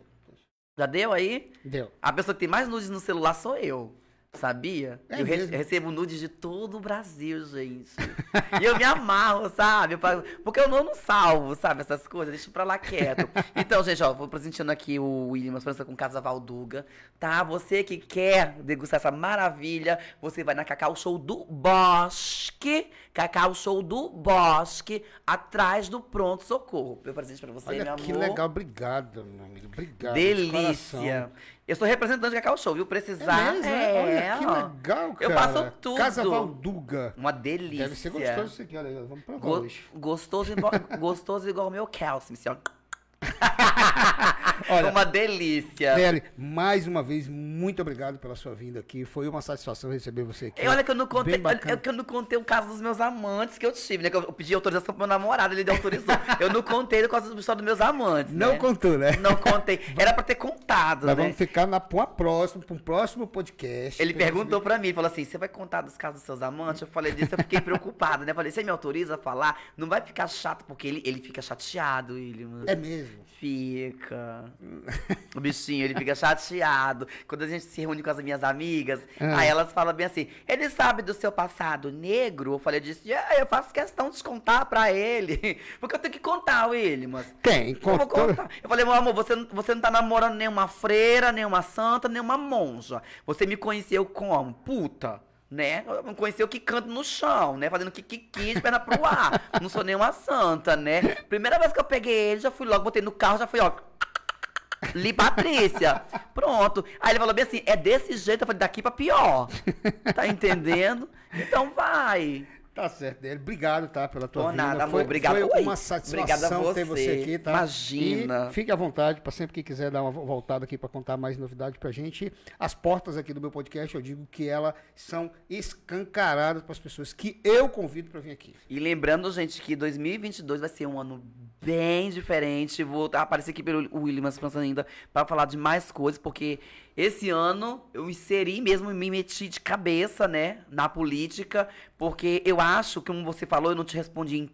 Já deu aí? Deu. A pessoa que tem mais nudes no celular sou eu. Sabia? É eu re- mesmo? recebo nudes de todo o Brasil, gente. e eu me amarro, sabe? Porque eu não, não salvo, sabe? Essas coisas, deixa pra lá quieto. Então, gente, ó, vou presenteando aqui o William França com Casa Valduga, tá? Você que quer degustar essa maravilha, você vai na Cacau Show do Bosque. Cacau Show do Bosque, atrás do Pronto Socorro. Meu presente pra você, Olha meu que amor. legal. Obrigado, meu amigo. Obrigado. de. Delícia. Eu sou representante de Cacau Show, viu? É Precisar. mesmo, né? Olha que ó. legal, cara. Eu faço tudo. Casa Valduga. Uma delícia. Deve ser gostoso isso aqui, olha aí. Vamos provar Go- hoje. gostoso, igual, gostoso igual o meu calcium, assim, ó. Olha, uma delícia. Nelly, mais uma vez, muito obrigado pela sua vinda aqui. Foi uma satisfação receber você aqui. E olha que eu não contei, bacana. olha que eu não contei o caso dos meus amantes que eu tive, né? Que eu pedi autorização pro meu namorado, ele deu autorização. eu não contei do história dos meus amantes. Não né? contou, né? Não contei. Era pra ter contado, Nós né? vamos ficar na, pra próxima, pra um próximo podcast. Ele perguntou pra mim, falou assim: você vai contar dos casos dos seus amantes? Eu falei disso, eu fiquei preocupada, né? Falei, você me autoriza a falar? Não vai ficar chato, porque ele, ele fica chateado, ele, mano. É mesmo. Fica. O bichinho, ele fica chateado. Quando a gente se reúne com as minhas amigas, Ah. aí elas falam bem assim: ele sabe do seu passado negro? Eu falei, eu disse, "É, eu faço questão de contar pra ele. Porque eu tenho que contar, ele, mas. Tem, Eu vou contou. contar. Eu falei, meu amor, você, não- você não tá namorando nenhuma freira, nenhuma santa, nenhuma monja. Você me conheceu como? Puta. Né? Conheceu que canto no chão, né? Fazendo kikiki de perna pro ar. Não sou nenhuma santa, né? Primeira vez que eu peguei ele, já fui logo, botei no carro, já fui, ó. Li Patrícia. Pronto. Aí ele falou bem assim: é desse jeito, eu falei, daqui pra pior. Tá entendendo? Então vai. Tá certo, Nelly. Obrigado, tá, pela tua Por vinda. nada, amor. foi, Obrigado. Foi Oi. uma satisfação a ter você. você aqui, tá? Imagina. E fique à vontade para sempre que quiser dar uma voltada aqui para contar mais novidades pra gente. As portas aqui do meu podcast, eu digo que elas são escancaradas para as pessoas que eu convido para vir aqui. E lembrando, gente, que 2022 vai ser um ano bem diferente. Vou aparecer aqui pelo Williams França ainda para falar de mais coisas, porque esse ano eu inseri mesmo, me meti de cabeça, né, na política, porque eu acho, como você falou, eu não te respondi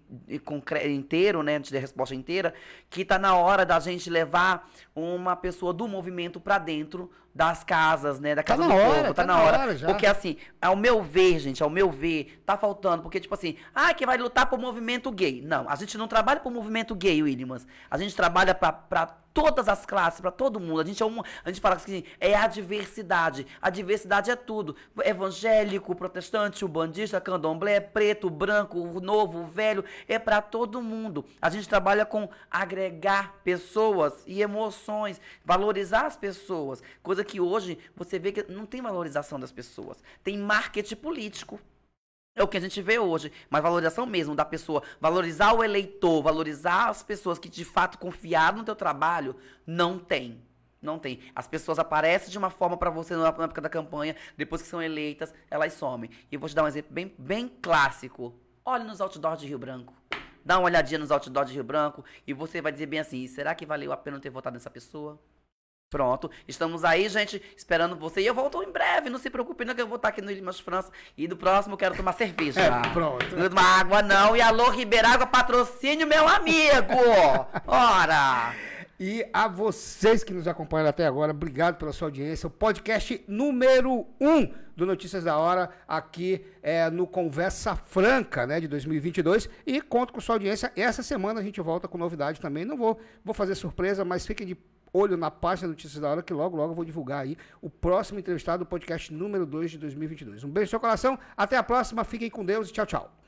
inteiro, né, não te dei a resposta inteira, que tá na hora da gente levar uma pessoa do movimento para dentro das casas, né, da Tá casa na do hora, povo, tá tá, na na hora, hora já. porque assim, ao meu ver, gente, ao meu ver, tá faltando, porque tipo assim, ah, que vai lutar pro movimento gay. Não, a gente não trabalha pro movimento gay, Williams. A gente trabalha pra todas as classes, pra todo mundo. A gente é uma, a gente fala assim, é a diversidade. A diversidade é tudo. Evangélico, protestante, ubandista, candomblé, preto, branco, novo, velho, é pra todo mundo. A gente trabalha com agregar pessoas e emoções, valorizar as pessoas, coisa que hoje você vê que não tem valorização das pessoas. Tem marketing político. É o que a gente vê hoje, mas valorização mesmo da pessoa, valorizar o eleitor, valorizar as pessoas que de fato confiaram no teu trabalho, não tem. Não tem. As pessoas aparecem de uma forma pra você na época da campanha, depois que são eleitas, elas somem. E eu vou te dar um exemplo bem, bem clássico. Olhe nos outdoors de Rio Branco. Dá uma olhadinha nos outdoors de Rio Branco e você vai dizer bem assim: será que valeu a pena ter votado nessa pessoa? Pronto, estamos aí, gente, esperando você. E eu volto em breve, não se preocupe, não, que eu vou estar aqui no Limas França. E do próximo quero tomar cerveja. É, pronto. Não tomar água, não. E alô, Ribeiragua, patrocínio, meu amigo! Ora! E a vocês que nos acompanham até agora, obrigado pela sua audiência. O podcast número 1 um do Notícias da Hora, aqui é, no Conversa Franca, né, de 2022. E conto com sua audiência. Essa semana a gente volta com novidade também. Não vou, vou fazer surpresa, mas fiquem de olho na página Notícias da Hora, que logo, logo eu vou divulgar aí o próximo entrevistado do podcast número 2 de 2022. Um beijo no seu coração, até a próxima, fiquem com Deus e tchau, tchau.